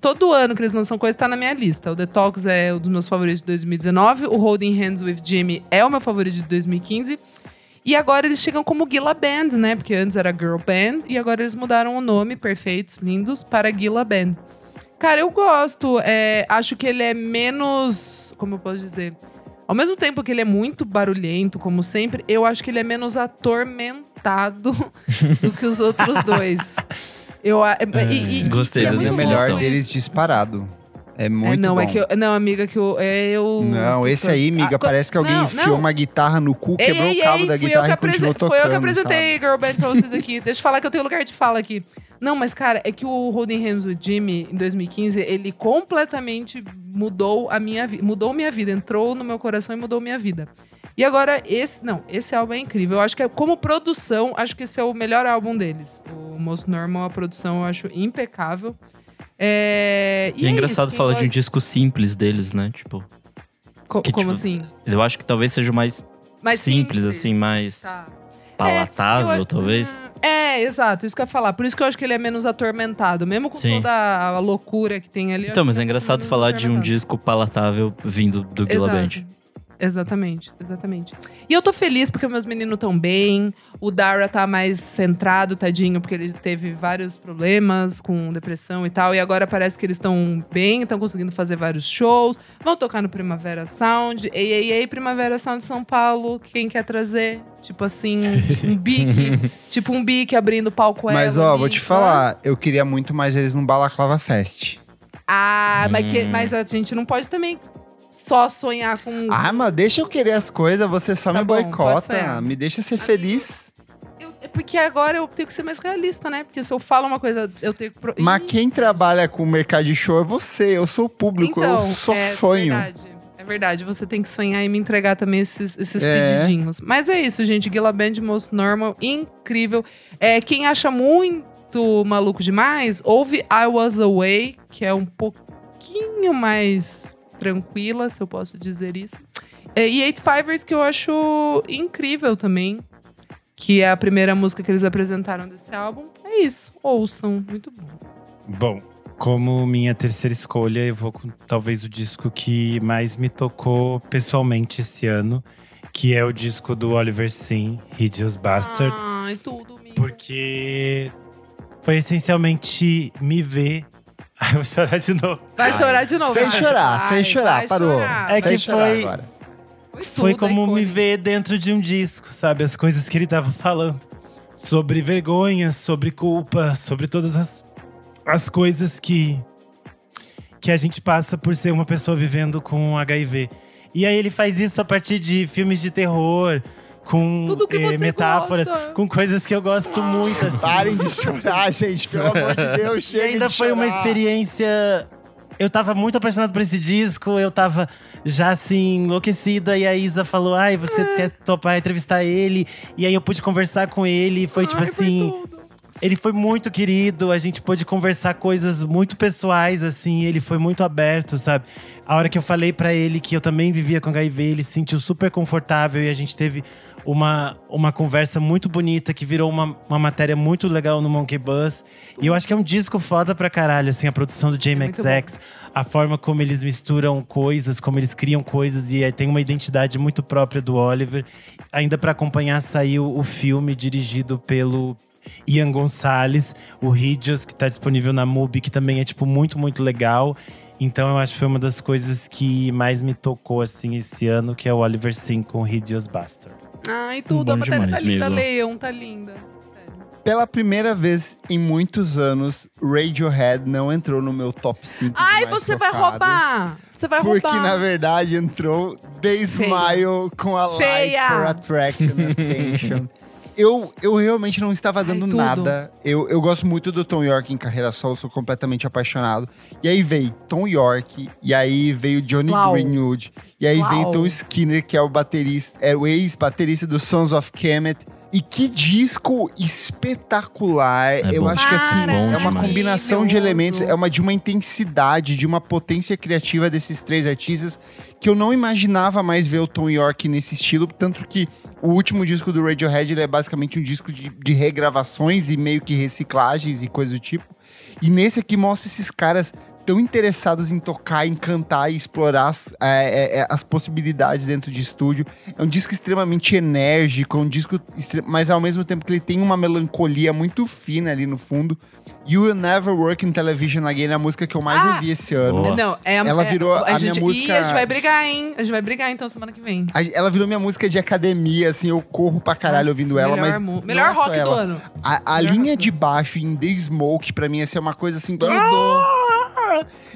Todo ano que eles lançam coisa, tá na minha lista. O Detox é um dos meus favoritos de 2019. O Holding Hands with Jimmy é o meu favorito de 2015. E agora eles chegam como Gila Band, né? Porque antes era Girl Band. E agora eles mudaram o nome, perfeitos, lindos, para Gila Band. Cara, eu gosto. é, acho que ele é menos. Como eu posso dizer? Ao mesmo tempo que ele é muito barulhento, como sempre, eu acho que ele é menos atormentado do que os outros dois. Eu, a- e- e-
Gostei
e é
é o
muito
melhor deles disparado. É muito
É, não,
bom.
é que eu, não, amiga, que eu, é eu.
Não, esse aí, amiga,
Ah,
parece que alguém
não,
enfiou
não.
uma guitarra no cu,
Ei,
quebrou
ei,
o cabo
ei,
da
eu
guitarra e continuou tocando.
Foi eu que apresentei
sabe?
Girl Band pra vocês aqui. Deixa eu falar que eu tenho lugar de fala aqui. Não, mas cara, é que o Holding Hands with Jimmy, em 2015, ele completamente mudou a minha vida. Mudou minha vida. Entrou no meu coração e mudou minha vida. E agora, esse. Não, esse álbum é incrível. Eu acho que, é, como produção, acho que esse é o melhor álbum deles. O Most Normal, a produção eu acho impecável. É,
e, é, é engraçado
isso,
falar de um disco simples deles, né? Tipo.
Co
que,
como
tipo,
assim?
Eu acho que talvez seja mais,
mais
simples,
simples,
assim, mais
Tá.
palatável,
É, eu-
talvez.
É, exato, isso que eu ia falar. Por isso que eu acho que ele é menos atormentado. Mesmo com
Sim.
toda a loucura que tem ali.
Então, mas é
ele
engraçado falar de um disco palatável vindo do. Band.
Exatamente, exatamente. E eu tô feliz porque meus meninos estão bem. O Dara tá mais centrado, tadinho, porque ele teve vários problemas com depressão e tal. E agora parece que eles estão bem, estão conseguindo fazer vários shows. Vão tocar no Primavera Sound. Ei, ei, ei, Primavera Sound São Paulo. Quem quer trazer? Tipo assim, um bique. tipo um bique abrindo palco
Mas,
ela
ó,
ali.
vou te falar, eu queria muito mais eles no Balaclava Fest.
Ah, mas, que-
Hum.
mas a gente não pode também só sonhar com.
Ah, mas deixa eu querer as coisas, você só
Tá
me
bom,
boicota. Me deixa ser
Amigo.
feliz.
Eu- é porque agora eu tenho que ser mais realista, né? Porque se eu falo uma coisa, eu tenho que. pro-
Mas
Ih,
quem trabalha com o mercado de show é você, eu sou o público,
então,
eu só
é
sonho.
Verdade. É verdade, você tem que sonhar e me entregar também esses, esses
É.
pedidinhos. Mas é isso, gente. Gila Band Most Normal, incrível. É, quem acha muito maluco demais, ouve I Was Away, que é um pouquinho mais tranquila, se eu posso dizer isso. É, e Eight Fivers, que eu acho incrível também. Que é a primeira música que eles apresentaram desse álbum. É isso. Ouçam. Muito bom.
Bom, como minha terceira escolha, eu vou com talvez o disco que mais me tocou pessoalmente esse ano, que é o disco do Oliver Sim, Hideous Bastard,
Ai, tudo,
porque foi essencialmente me ver. Ai, eu vou chorar de novo.
Vai chorar de novo.
Sem
vai.
chorar,
Vai,
sem chorar,
vai
parou.
chorar.
É
Sem
que foi-
agora.
Foi,
Foi como me ver dentro de um disco, sabe? As coisas que ele tava falando. Sobre vergonha, sobre culpa, sobre todas as, as coisas que, que a gente passa por ser uma pessoa vivendo com HIV. E aí ele faz isso a partir de filmes de terror, com eh, metáforas,
gosta.
com coisas que eu gosto muito. Assim.
Parem de chorar, gente, pelo amor de Deus,
E
chega
ainda
de
foi uma
chorar.
experiência. Eu tava muito apaixonado por esse disco, eu tava já assim, enlouquecido. Aí a Isa falou: Ai, você quer topar entrevistar ele? E aí eu pude conversar com ele. e Foi tipo
Ai, foi
assim.
tudo.
Ele foi muito querido, a gente pôde conversar coisas muito pessoais, assim, ele foi muito aberto, sabe? A hora que eu falei pra ele que eu também vivia com HIV, ele se sentiu super confortável e a gente teve uma, uma conversa muito bonita que virou uma, uma matéria muito legal no Monkey Bus. E eu acho que é um disco foda pra caralho, assim, a produção do
É muito
JMXX, a forma como eles misturam coisas, como eles criam coisas e tem uma identidade muito própria do Oliver. Ainda pra acompanhar saiu o filme dirigido pelo Ian Gonçalves, o Hideous, que tá disponível na MUBI, que também é, tipo, muito, muito legal. Então eu acho que foi uma das coisas que mais me tocou, assim, esse ano, que é o Oliver Sim com Hideous Bastard.
Ai, tudo.
Bom
a matéria
demais,
tá linda.
amigo.
Leiam, tá linda. Sério.
Pela primeira vez em muitos anos, Radiohead não entrou no meu top 5
Ai, você vai roubar! Você vai
Porque,
roubar.
na verdade, entrou The Smile com a Light
Feia.
for Attraction Attention. Eu, eu realmente não estava dando
tudo.
nada. Eu, eu gosto muito do Tom York em carreira solo, sou completamente apaixonado. E aí veio Tom York, e aí veio Johnny
Uau.
Greenwood, e aí
Uau.
veio Tom Skinner, que é o baterista, é o ex-baterista do Sons of Kemet. E que disco espetacular.
É
eu
bom.
acho que assim,
Para,
é uma
demais.
combinação de elementos, é uma de uma intensidade, de uma potência criativa desses três artistas que eu não imaginava mais ver o Tom York nesse estilo, tanto que o último disco do Radiohead ele é basicamente um disco de, de regravações e meio que reciclagens e coisa do tipo. E nesse aqui mostra esses caras tão interessados em tocar, em cantar e explorar as, é, é, é, as possibilidades dentro de estúdio. É um disco extremamente enérgico, é um disco, extre- mas ao mesmo tempo que ele tem uma melancolia muito fina ali no fundo. You Will Never Work in Television Again é a música que eu mais
Ah!
ouvi esse ano.
Boa.
Não, é,
Ela
é-
virou a minha
gente,
música-
Ih, a gente vai brigar, hein? A gente vai brigar então semana que vem.
A- Ela virou minha música de academia, assim, eu corro pra caralho
Nossa,
ouvindo ela,
melhor
mas.
Melhor
é
rock do
ela.
ano.
A, a linha
rock.
de baixo em The Smoke, pra mim, ia ser uma coisa assim.
Tudo.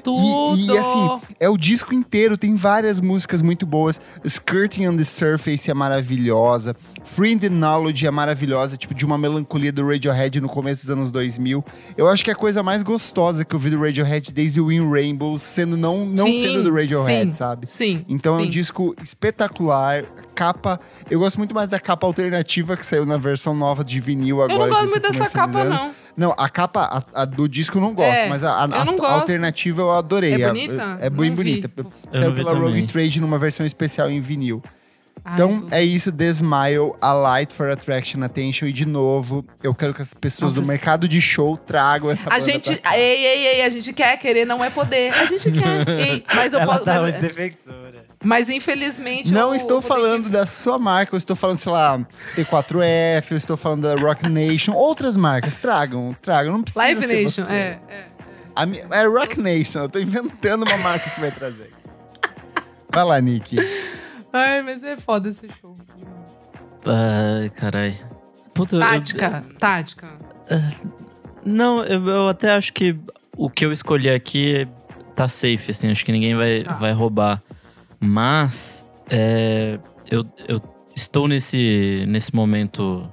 Tudo!
E, e, assim, é o disco inteiro, tem várias músicas muito boas. Skirting on the Surface é maravilhosa. Free in the Knowledge é maravilhosa, tipo, de uma melancolia do Radiohead no começo dos anos 2000. Eu acho que é a coisa mais gostosa que eu vi do Radiohead desde o In Rainbows, sendo não, não
Sim,
sendo do Radiohead,
sim,
sabe?
Sim.
Então é
sim.
um disco espetacular. Capa. Eu gosto muito mais da capa alternativa que saiu na versão nova de vinil agora.
Eu não gosto muito dessa capa, não.
Não, a capa a, a do disco eu não gosto,
É,
mas a, a-
eu
a-
não
a
gosto.
alternativa eu adorei.
É
A-
bonita?
É, bem
Não vi.
bonita.
Eu
Saiu
vi
pela Rogue
também.
Trade numa versão especial em vinil.
Ai,
Então
tudo.
é isso, The Smile, a Light for Attraction Attention. E de novo, eu quero que as pessoas
Nossa,
do mercado de show tragam essa
A
banda
gente.
pra cá.
Ei, ei, ei, a gente quer, querer não é poder. A gente quer. Ei, mas eu
Ela
posso.
tá
Mas,
defensora.
mas infelizmente.
Não
eu
estou
ter
falando
que-
da sua marca, eu estou falando, sei lá, T4F, eu estou falando da Rock Nation, outras marcas. Tragam, tragam, não precisa
Live
ser
Nation,
você.
é, é.
A mi- é Rock Nation, eu tô inventando uma marca que vai trazer. Vai lá, Nick.
Ai, mas é foda esse show.
Ai, carai. Puta, eu-
Tática, tática.
Não, eu, eu até acho que o que eu escolhi aqui tá safe, assim. Acho que ninguém vai,
Tá.
vai roubar. Mas, é, eu, eu estou nesse, nesse momento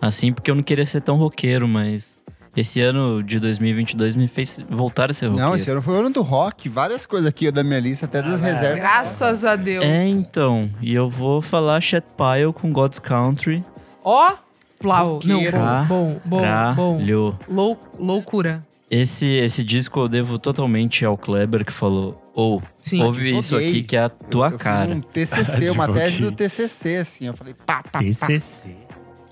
assim porque eu não queria ser tão roqueiro, mas esse ano de 2022 me fez voltar a ser roqueiro.
Não, esse ano foi o ano do rock, várias coisas aqui da minha lista, até das
Ah,
reservas.
Graças a Deus.
É, então. E eu vou falar Chet Pile com God's Country.
Ó, Plau. Não, bom, bom, bom, bom. Lou, loucura.
Esse, esse disco eu devo totalmente ao Kleber que falou: Ou,
Sim.
ouve isso aqui que é a tua
eu, eu
cara.
Fiz um TCC, uma tese do TCC, assim. Eu falei, pá, pá, pá.
TCC.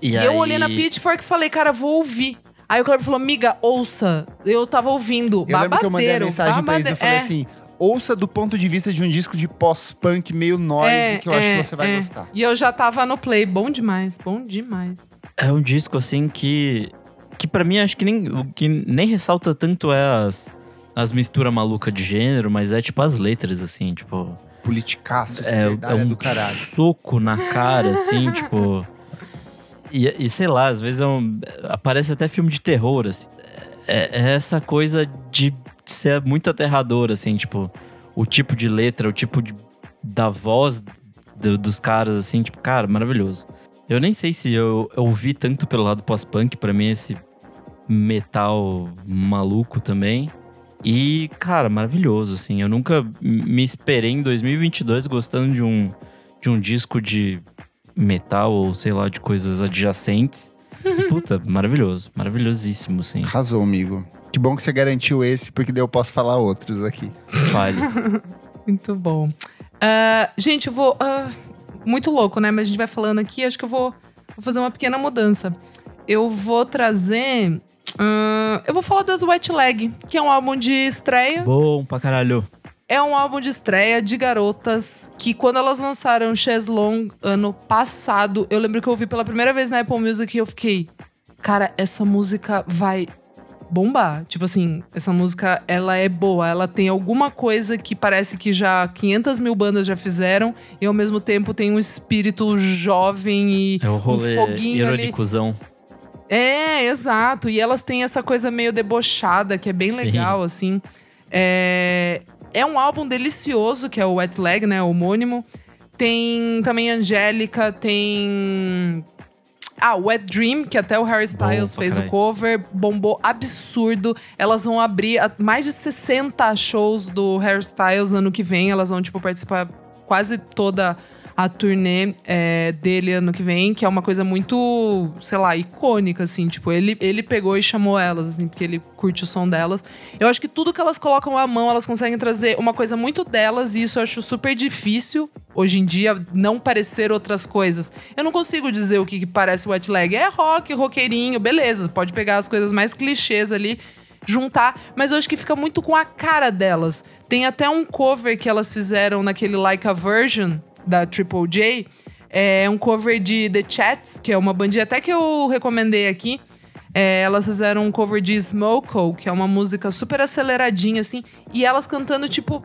E, eu olhei na Pitchfork e falei, cara, vou ouvir. Aí o Kleber falou, miga, ouça. Eu tava ouvindo.
Eu lembro que eu mandei a
babadeiro,
mensagem pra eles, eu falei
é,
assim, ouça do ponto de vista de um disco de pós-punk meio noise,
é,
que eu acho
é,
que você vai
é.
gostar.
E eu já tava no play. Bom demais, bom demais.
É um disco assim que. Que pra mim acho que nem, o que nem ressalta tanto é as, as misturas malucas de gênero, mas é tipo as letras, assim, tipo.
Politicaço,
É, é
é
um
do caralho.
soco na cara, assim, tipo. E, e sei lá, às vezes é um, aparece até filme de terror, assim. É, é essa coisa de ser muito aterrador, assim, tipo, o tipo de letra, o tipo de, da voz do- dos caras, assim, tipo, cara, maravilhoso. Eu nem sei se eu, ouvi tanto pelo lado pós-punk, pra mim esse metal maluco também. E, cara, maravilhoso, assim. Eu nunca me esperei em 2022 gostando de um, de um disco de metal ou, sei lá, de coisas adjacentes. E, puta, maravilhoso. Maravilhosíssimo, assim.
Arrasou, amigo. Que bom que você garantiu esse, porque daí eu posso falar outros aqui.
Fale.
Muito bom. Ah, gente, eu vou. ah, muito louco, né? Mas a gente vai falando aqui, acho que eu vou, vou fazer uma pequena mudança. Eu vou trazer. ah, eu vou falar das White Leg, que é um álbum de estreia.
Bom pra caralho.
É um álbum de estreia de garotas que, quando elas lançaram Chess Long ano passado, eu lembro que eu ouvi pela primeira vez na Apple Music e eu fiquei, cara, essa música vai bombar. Tipo assim, essa música, ela é boa. Ela tem alguma coisa que parece que já 500 mil bandas já fizeram e, ao mesmo tempo, tem um espírito jovem e
É o rolê
um foguinho ali. É, exato. E elas têm essa coisa meio debochada, que é bem
Sim.
legal, assim. É... é um álbum delicioso, que é o Wet Leg, né? O homônimo. Tem também Angélica, tem. Ah, Wet Dream, que até o Harry Styles
Bom
fez o cover, bombou absurdo. Elas vão abrir mais de 60 shows do Harry Styles ano que vem. Elas vão, tipo, participar quase toda a turnê é, dele ano que vem, que é uma coisa muito, sei lá, icônica, assim. Tipo, ele, ele pegou e chamou elas, assim, porque ele curte o som delas. Eu acho que tudo que elas colocam à mão, elas conseguem trazer uma coisa muito delas, e isso eu acho super difícil, hoje em dia, não parecer outras coisas. Eu não consigo dizer o que, que parece Wet Leg. É rock, roqueirinho, beleza. Pode pegar as coisas mais clichês ali juntar, mas eu acho que fica muito com a cara delas. Tem até um cover que elas fizeram naquele Like a Version da Triple J. É um cover de The Chats, que é uma bandinha até que eu recomendei aqui. É, elas fizeram um cover de Smoko, que é uma música super aceleradinha, assim. E elas cantando, tipo,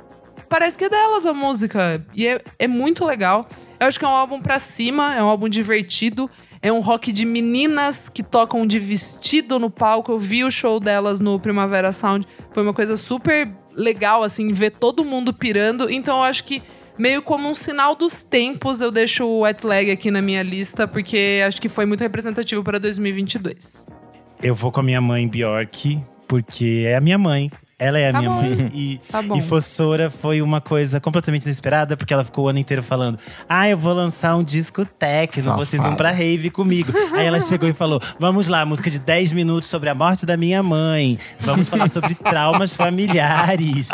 parece que é delas a música. E é, é muito legal. Eu acho que é um álbum pra cima, é um álbum divertido. É um rock de meninas que tocam de vestido no palco. Eu vi o show delas no Primavera Sound. Foi uma coisa super legal, assim, ver todo mundo pirando. Então eu acho que meio como um sinal dos tempos, eu deixo o Wet Leg aqui na minha lista, porque acho que foi muito representativo para 2022.
Eu vou com a minha mãe Bjork, porque é a minha mãe. Ela é a
Tá
minha
bom.
mãe. E,
Tá bom.
e Fossora foi uma coisa completamente inesperada, porque ela ficou o ano inteiro falando: Ah, eu vou lançar um disco techno,
Safada.
vocês vão pra rave comigo. Aí ela chegou e falou: Vamos lá, música de 10 minutos sobre a morte da minha mãe. Vamos falar sobre traumas familiares.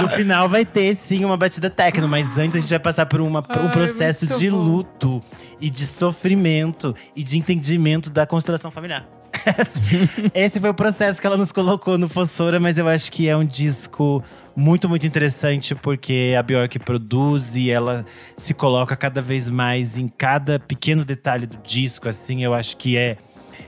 No final vai ter, sim, uma batida techno, mas antes a gente vai passar por, uma, um
Ai,
processo
muito
de
bom.
luto e de sofrimento e de entendimento da constelação familiar. Esse foi o processo que ela nos colocou no Fossora, mas eu acho que é um disco muito, muito interessante, porque a Bjork produz e ela se coloca cada vez mais em cada pequeno detalhe do disco, assim, eu acho que é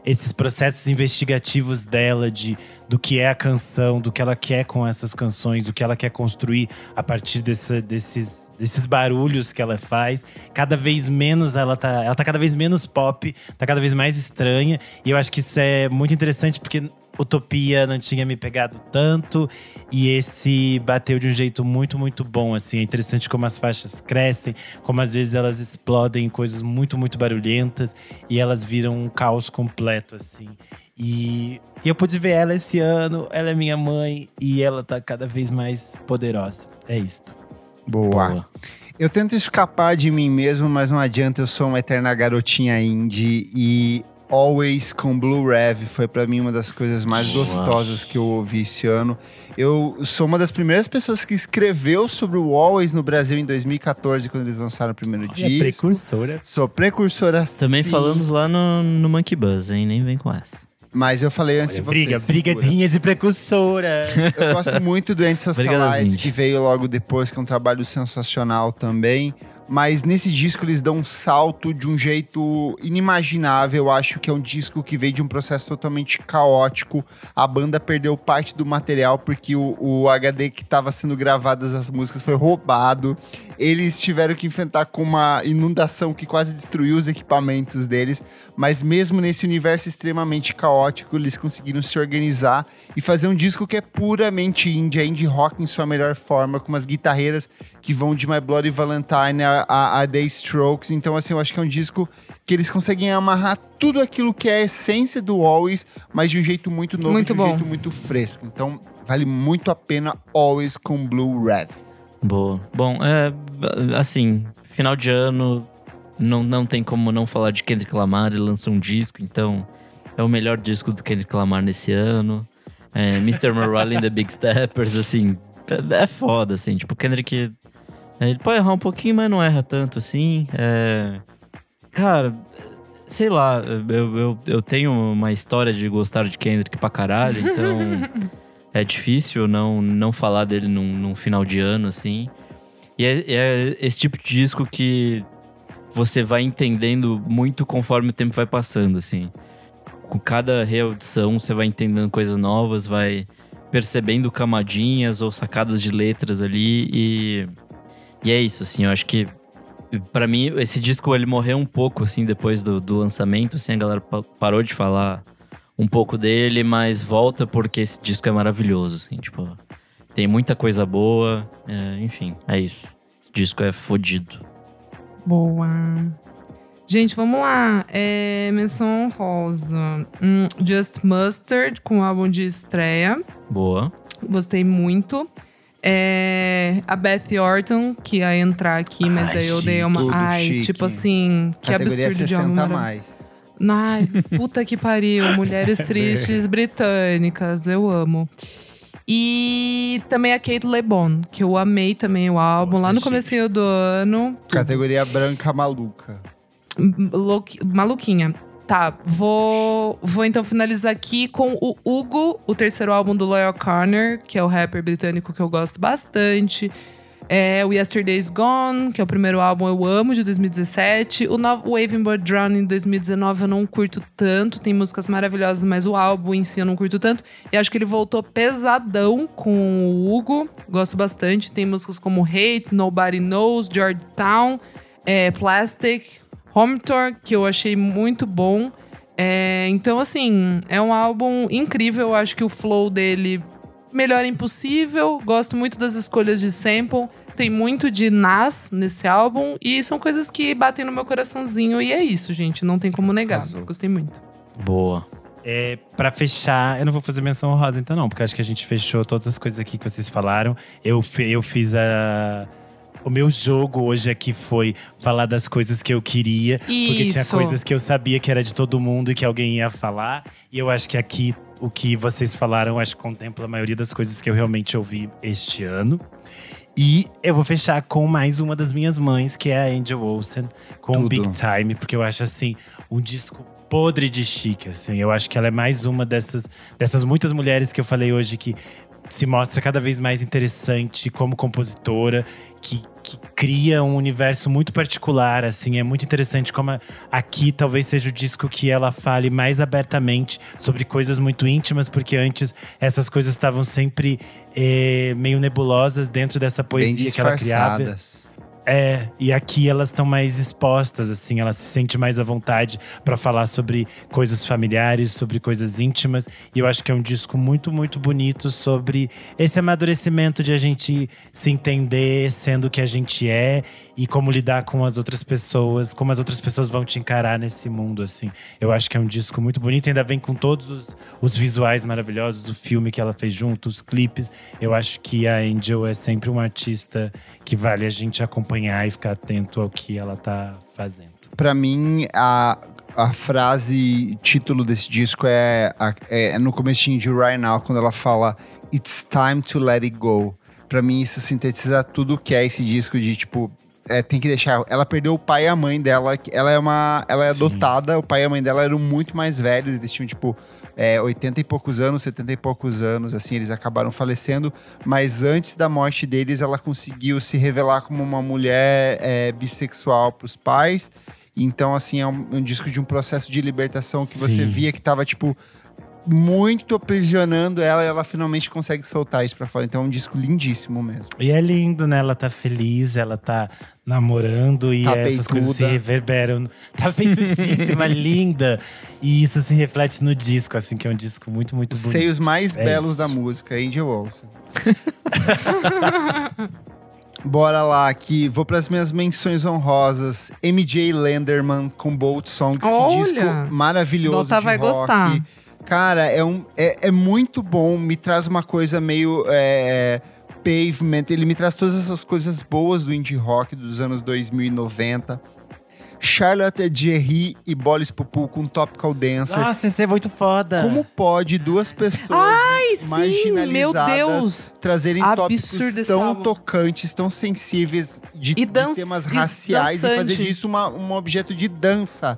esses processos investigativos dela de do que é a canção, do que ela quer com essas canções, do que ela quer construir a partir dessa- desses, desses barulhos que ela faz. Cada vez menos ela tá, ela tá cada vez menos pop, tá cada vez mais estranha. E eu acho que isso é muito interessante porque Utopia não tinha me pegado tanto e esse bateu de um jeito muito, muito bom. Assim, é interessante como as faixas crescem, como às vezes elas explodem em coisas muito, muito barulhentas e elas viram um caos completo, assim. E eu pude ver ela esse ano, ela é minha mãe e ela tá cada vez mais poderosa. É isto.
Boa.
Boa.
Eu tento escapar de mim mesmo, mas não adianta, eu sou uma eterna garotinha indie e Always com Blue Rev foi pra mim uma das coisas mais gostosas que eu ouvi esse ano. Eu sou uma das primeiras pessoas que escreveu sobre o Always no Brasil em 2014, quando eles lançaram o primeiro
É
disco.
precursora.
Sou precursora
Também
sim,
falamos lá no, no Monkey Buzz, hein? Nem vem com essa.
Mas eu falei antes de vocês.
Briga,
segura.
brigadinha de precursora.
Eu gosto muito do Antisocialites, que veio logo depois, que é um trabalho sensacional também. Mas nesse disco eles dão um salto de um jeito inimaginável. Eu acho que é um disco que veio de um processo totalmente caótico. A banda perdeu parte do material porque o, o HD que estava sendo gravadas as músicas foi roubado. Eles tiveram que enfrentar com uma inundação que quase destruiu os equipamentos deles. Mas mesmo nesse universo extremamente caótico, eles conseguiram se organizar e fazer um disco que é puramente indie, é indie rock em sua melhor forma, com umas guitarreiras que vão de My Bloody Valentine a, a, a The Strokes. Então, assim, eu acho que é um disco que eles conseguem amarrar tudo aquilo que é a essência do Always, mas de um jeito muito novo,
Muito
de um
bom.
jeito muito fresco. Então, vale muito a pena Always com Blue Red.
Boa. Bom, é, assim, final de ano, não, não tem como não falar de Kendrick Lamar. Ele lançou um disco, então é o melhor disco do Kendrick Lamar nesse ano. É, Mr. Morale and the Big Steppers, assim, é, é foda, assim. Tipo, Kendrick, ele pode errar um pouquinho, mas não erra tanto, assim. É, cara, sei lá, eu, eu, eu tenho uma história de gostar de Kendrick pra caralho, então é difícil não, não falar dele num, num final de ano, assim. E é, é esse tipo de disco que você vai entendendo muito conforme o tempo vai passando, assim. Com cada reaudição, você vai entendendo coisas novas, vai percebendo camadinhas ou sacadas de letras ali e... E é isso, assim, eu acho que Pra mim, esse disco ele morreu um pouco, assim, depois do, do lançamento, assim, a galera pa- parou de falar um pouco dele, mas volta porque esse disco é maravilhoso, assim, tipo, tem muita coisa boa, é, enfim, é isso. Esse disco é fodido.
Boa. Gente, vamos lá. É, menção rosa. Hum, Just Mustard, com o álbum de estreia.
Boa.
Gostei muito. É, a Beth Orton, que ia entrar aqui, mas
Ai,
daí eu dei uma. Ai,
chique.
tipo assim, que
Categoria
absurdo de
60
álbum.
a
maravilhoso.
mais.
Ai, puta que pariu. Mulheres tristes britânicas, eu amo. E também a Kate LeBon, que eu amei também o álbum,
Outra
lá no comecinho do ano.
Categoria branca maluca.
Maluquinha. Tá, vou, vou então finalizar aqui com o Hugo, o terceiro álbum do Loyal Corner, que é o rapper britânico que eu gosto bastante. É o Yesterday's Gone, que é o primeiro álbum eu amo, de 2017. O novo Waving Bird Drown em 2019 eu não curto tanto. Tem músicas maravilhosas, mas o álbum em si eu não curto tanto. E acho que ele voltou pesadão com o Hugo. Gosto bastante. Tem músicas como Hate, Nobody Knows, Georgetown, é, Plastic, Home Tour, que eu achei muito bom. É, então, assim, é um álbum incrível. Eu acho que o flow dele melhor impossível. Gosto muito das escolhas de sample. Tem muito de Nas nesse álbum. E são coisas que batem no meu coraçãozinho. E é isso, gente. Não tem como negar.
Arrasou.
Gostei muito.
Boa.
É, pra fechar, eu não vou fazer menção honrosa então não, porque acho que a gente fechou todas as coisas aqui que vocês falaram. Eu, eu fiz a… O meu jogo hoje aqui foi falar das coisas que eu queria. Porque tinha
Isso.
coisas que eu sabia que era de todo mundo e que alguém ia falar. E eu acho que aqui, o que vocês falaram, acho que contempla a maioria das coisas que eu realmente ouvi este ano. E eu vou fechar com mais uma das minhas mães, que é a Angel Olsen, com
Tudo.
Big Time, porque eu acho assim, um disco podre de chique, assim. Eu acho que ela é mais uma dessas, dessas muitas mulheres que eu falei hoje que se mostra cada vez mais interessante como compositora, que, que cria um universo muito particular, assim. É muito interessante como a- aqui talvez seja o disco que ela fale mais abertamente sobre coisas muito íntimas, porque antes essas coisas estavam sempre eh, meio nebulosas dentro dessa poesia que ela criava. É, e aqui elas estão mais expostas, assim, ela se sente mais à vontade pra falar sobre coisas familiares, sobre coisas íntimas. E eu acho que é um disco muito, muito bonito sobre esse amadurecimento de a gente se entender sendo o que a gente é e como lidar com as outras pessoas, como as outras pessoas vão te encarar nesse mundo, assim. Eu acho que é um disco muito bonito, ainda vem com todos os, os visuais maravilhosos, o filme que ela fez junto, os clipes. Eu acho que a Angel é sempre um artista que vale a gente acompanhar e ficar atento ao que ela tá fazendo.
Pra mim, a, a frase título desse disco é, é no comecinho de Right Now, quando ela fala It's time to let it go. Pra mim, isso sintetiza tudo o que é esse disco de tipo. É, tem que deixar. Ela perdeu o pai e a mãe dela. que Ela é uma. Ela é
Sim.
adotada. O pai e a mãe dela eram muito mais velhos. Eles tinham, tipo, é, 80 e poucos anos, 70 e poucos anos. Assim, eles acabaram falecendo. Mas antes da morte deles, ela conseguiu se revelar como uma mulher é, bissexual pros pais. Então, assim, é um, um disco de um processo de libertação que você
Sim.
via que tava, tipo, muito aprisionando ela e ela finalmente consegue soltar isso pra fora. Então é um disco lindíssimo mesmo.
E é lindo, né? Ela tá feliz, ela tá namorando e
Tá
essas coisas se
peituda.
reverberam. Tá peitudíssima, linda. E isso se reflete no disco, assim, que é um disco muito, muito
Os
bonito.
seios mais
É
belos
isso.
da música, Angel Olsen. Bora lá, aqui. Vou para as minhas menções honrosas. MJ Lenderman com Bolt Songs. Que
Olha!
disco maravilhoso.
Dota
de
vai
rock.
gostar.
Cara, é, um, é, é muito bom. Me traz uma coisa meio. é, pavement. Ele me traz todas essas coisas boas do indie rock dos anos 2090. Charlotte Jerry e Bolis Pupu com Topical Dancer.
Nossa, esse é muito foda.
Como pode duas pessoas
Ai, sim,
marginalizadas
meu Deus.
trazerem
Absurdo
tópicos tão
álbum.
tocantes, tão sensíveis de,
E
de temas
e
raciais e fazer
dançante.
disso uma, um objeto de dança?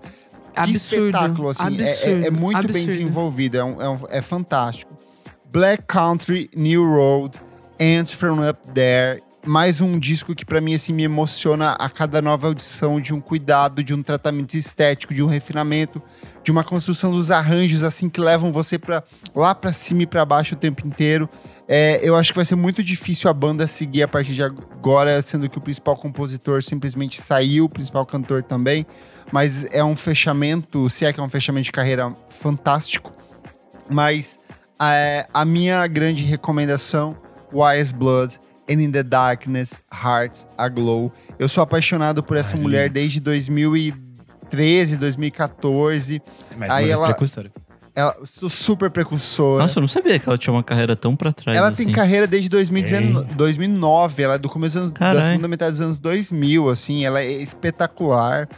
Que
Absurdo.
espetáculo, assim. é- É,
absurdo,
é muito bem
absurdo.
desenvolvido, é, um- é um- é fantástico. Black Country, New Road, Ants From Up There. Mais um disco que pra mim assim me emociona a cada nova audição de um cuidado, de um tratamento estético, de um refinamento, de uma construção dos arranjos assim que levam você para lá pra cima e pra baixo o tempo inteiro. É, eu acho que vai ser muito difícil a banda seguir a partir de agora, sendo que o principal compositor simplesmente saiu, o principal cantor também. Mas é um fechamento, se é que é um fechamento de carreira fantástico. Mas é, a minha grande recomendação, Wise Blood and In the Darkness, Hearts Aglow. Eu sou apaixonado por essa
Ai,
mulher desde 2013, 2014.
Mais
Aí ela-
precursora.
Ela sou super precursora.
Nossa, eu não sabia que ela tinha uma carreira tão pra trás
Ela
assim.
tem carreira desde 2019, 2009, ela é do começo anos, da segunda metade dos anos 2000, assim, ela é espetacular.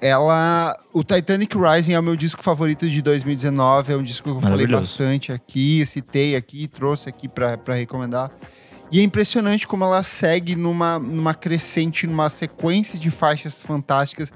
Ela, o Titanic Rising é o meu disco favorito de 2019, é um disco que eu falei bastante aqui, citei aqui, trouxe aqui pra pra recomendar. E é impressionante como ela segue numa, numa crescente, numa sequência de faixas fantásticas.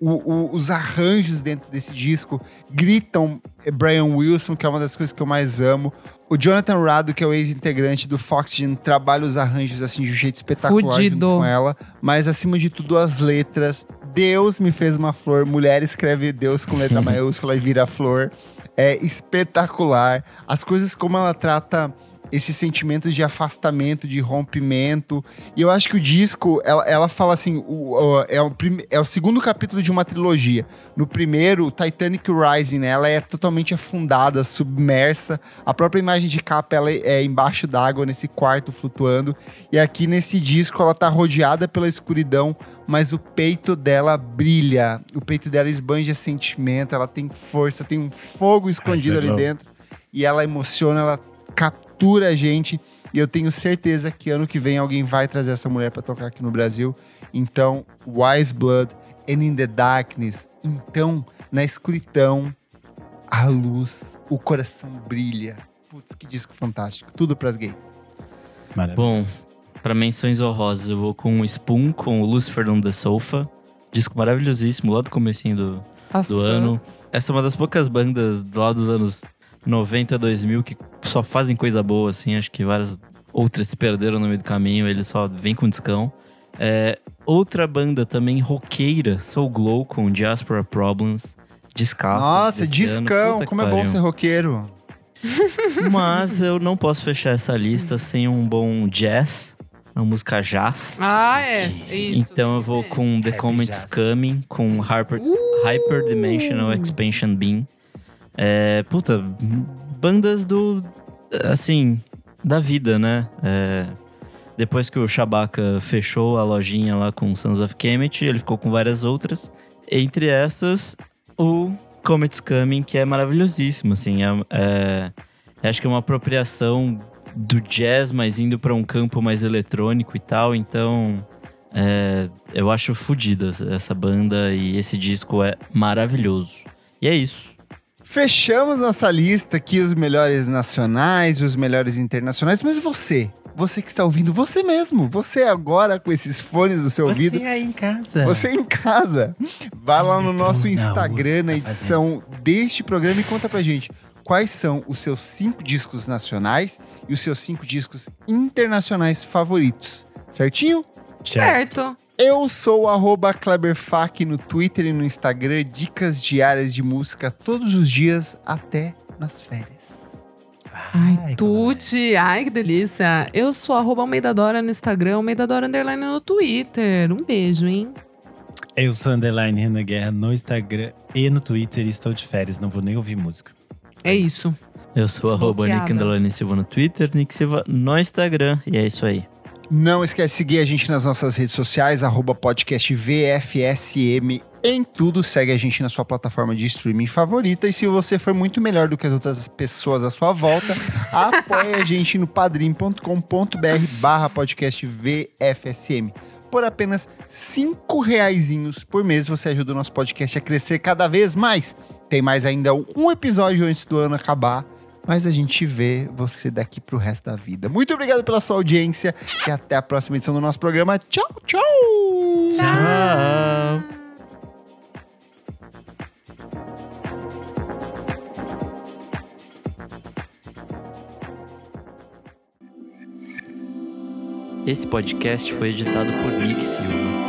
O- o- os arranjos dentro desse disco gritam Brian Wilson, que é uma das coisas que eu mais amo. O Jonathan Rado, que é o ex-integrante do Foxygen, trabalha os arranjos assim de um jeito espetacular
Fudido.
com ela. Mas acima de tudo, as letras. Deus me fez uma flor. Mulher escreve Deus com letra maiúscula e vira flor. É espetacular. As coisas como ela trata esses sentimentos de afastamento, de rompimento. E eu acho que o disco, ela, ela fala assim: o, o, é, o prim, é o segundo capítulo de uma trilogia. No primeiro, Titanic Rising, né, ela é totalmente afundada, submersa. A própria imagem de capa ela é embaixo d'água, nesse quarto flutuando. E aqui nesse disco, ela tá rodeada pela escuridão, mas o peito dela brilha. O peito dela esbanja sentimento, ela tem força, tem um fogo escondido ali dentro. E ela emociona, ela captura captura a gente. E eu tenho certeza que ano que vem alguém vai trazer essa mulher para tocar aqui no Brasil. Então, Wise Blood and In the Darkness. Então, na escuridão, a luz, o coração brilha. Putz, que disco fantástico. Tudo pras gays.
Maravilha. Bom, para menções honrosas, eu vou com o Spoon, com o Lucifer on the Sofa. Disco maravilhosíssimo, lá do comecinho do, do ano. Essa é uma das poucas bandas lá dos anos 90, 2000 que só fazem coisa boa, assim. Acho que várias outras se perderam no meio do caminho, ele só vem com discão. É, outra banda também roqueira, Soul Glow com Diaspora Problems. Descasso.
Nossa, discão, como é bom ser roqueiro.
Mas eu não posso fechar essa lista sem um bom jazz. Uma música jazz.
Ah, é. Isso.
Então eu vou com The Comet's Coming, com Hyper, uh! Hyper Dimensional Expansion Beam. É, puta, bandas do. Assim, da vida, né? É, depois que o Shabaka fechou a lojinha lá com Sons of Kemet, ele ficou com várias outras. Entre essas, o Comet's Coming, que é maravilhosíssimo, assim. É, é, acho que é uma apropriação do jazz, mas indo para um campo mais eletrônico e tal. Então, é, eu acho fodida essa banda e esse disco é maravilhoso. E é isso.
Fechamos nossa lista aqui, os melhores nacionais, os melhores internacionais, mas você, você que está ouvindo, você mesmo, você agora com esses fones do seu
você
ouvido.
Você aí em casa.
Você em casa. Vai lá no nosso Instagram, na edição deste programa e conta pra gente quais são os seus cinco discos nacionais e os seus cinco discos internacionais favoritos. Certinho?
Certo.
Eu sou o Kleberfac no Twitter e no Instagram, dicas diárias de música todos os dias, até nas férias.
Ai, Tuti, ai que delícia. Eu sou arroba Almeida Dora no Instagram, Almeida Dora Underline no Twitter. Um beijo, hein?
Eu sou Underline Renan Guerra no Instagram e no Twitter e estou de férias, não vou nem ouvir música.
É isso.
Eu sou arroba Nick Underline Silva no Twitter, Nick Silva no Instagram e é isso aí.
Não esquece de seguir a gente nas nossas redes sociais, arroba podcast VFSM em tudo. Segue a gente na sua plataforma de streaming favorita. E se você for muito melhor do que as outras pessoas à sua volta, apoie a gente no padrim.com.br barra podcast VFSM. Por apenas cinco reaisinhos por mês, você ajuda o nosso podcast a crescer cada vez mais. Tem mais ainda um episódio antes do ano acabar mas a gente vê você daqui pro resto da vida. Muito obrigado pela sua audiência e até a próxima edição do nosso programa. Tchau, tchau!
Tchau! Esse podcast foi editado por Nick Silva.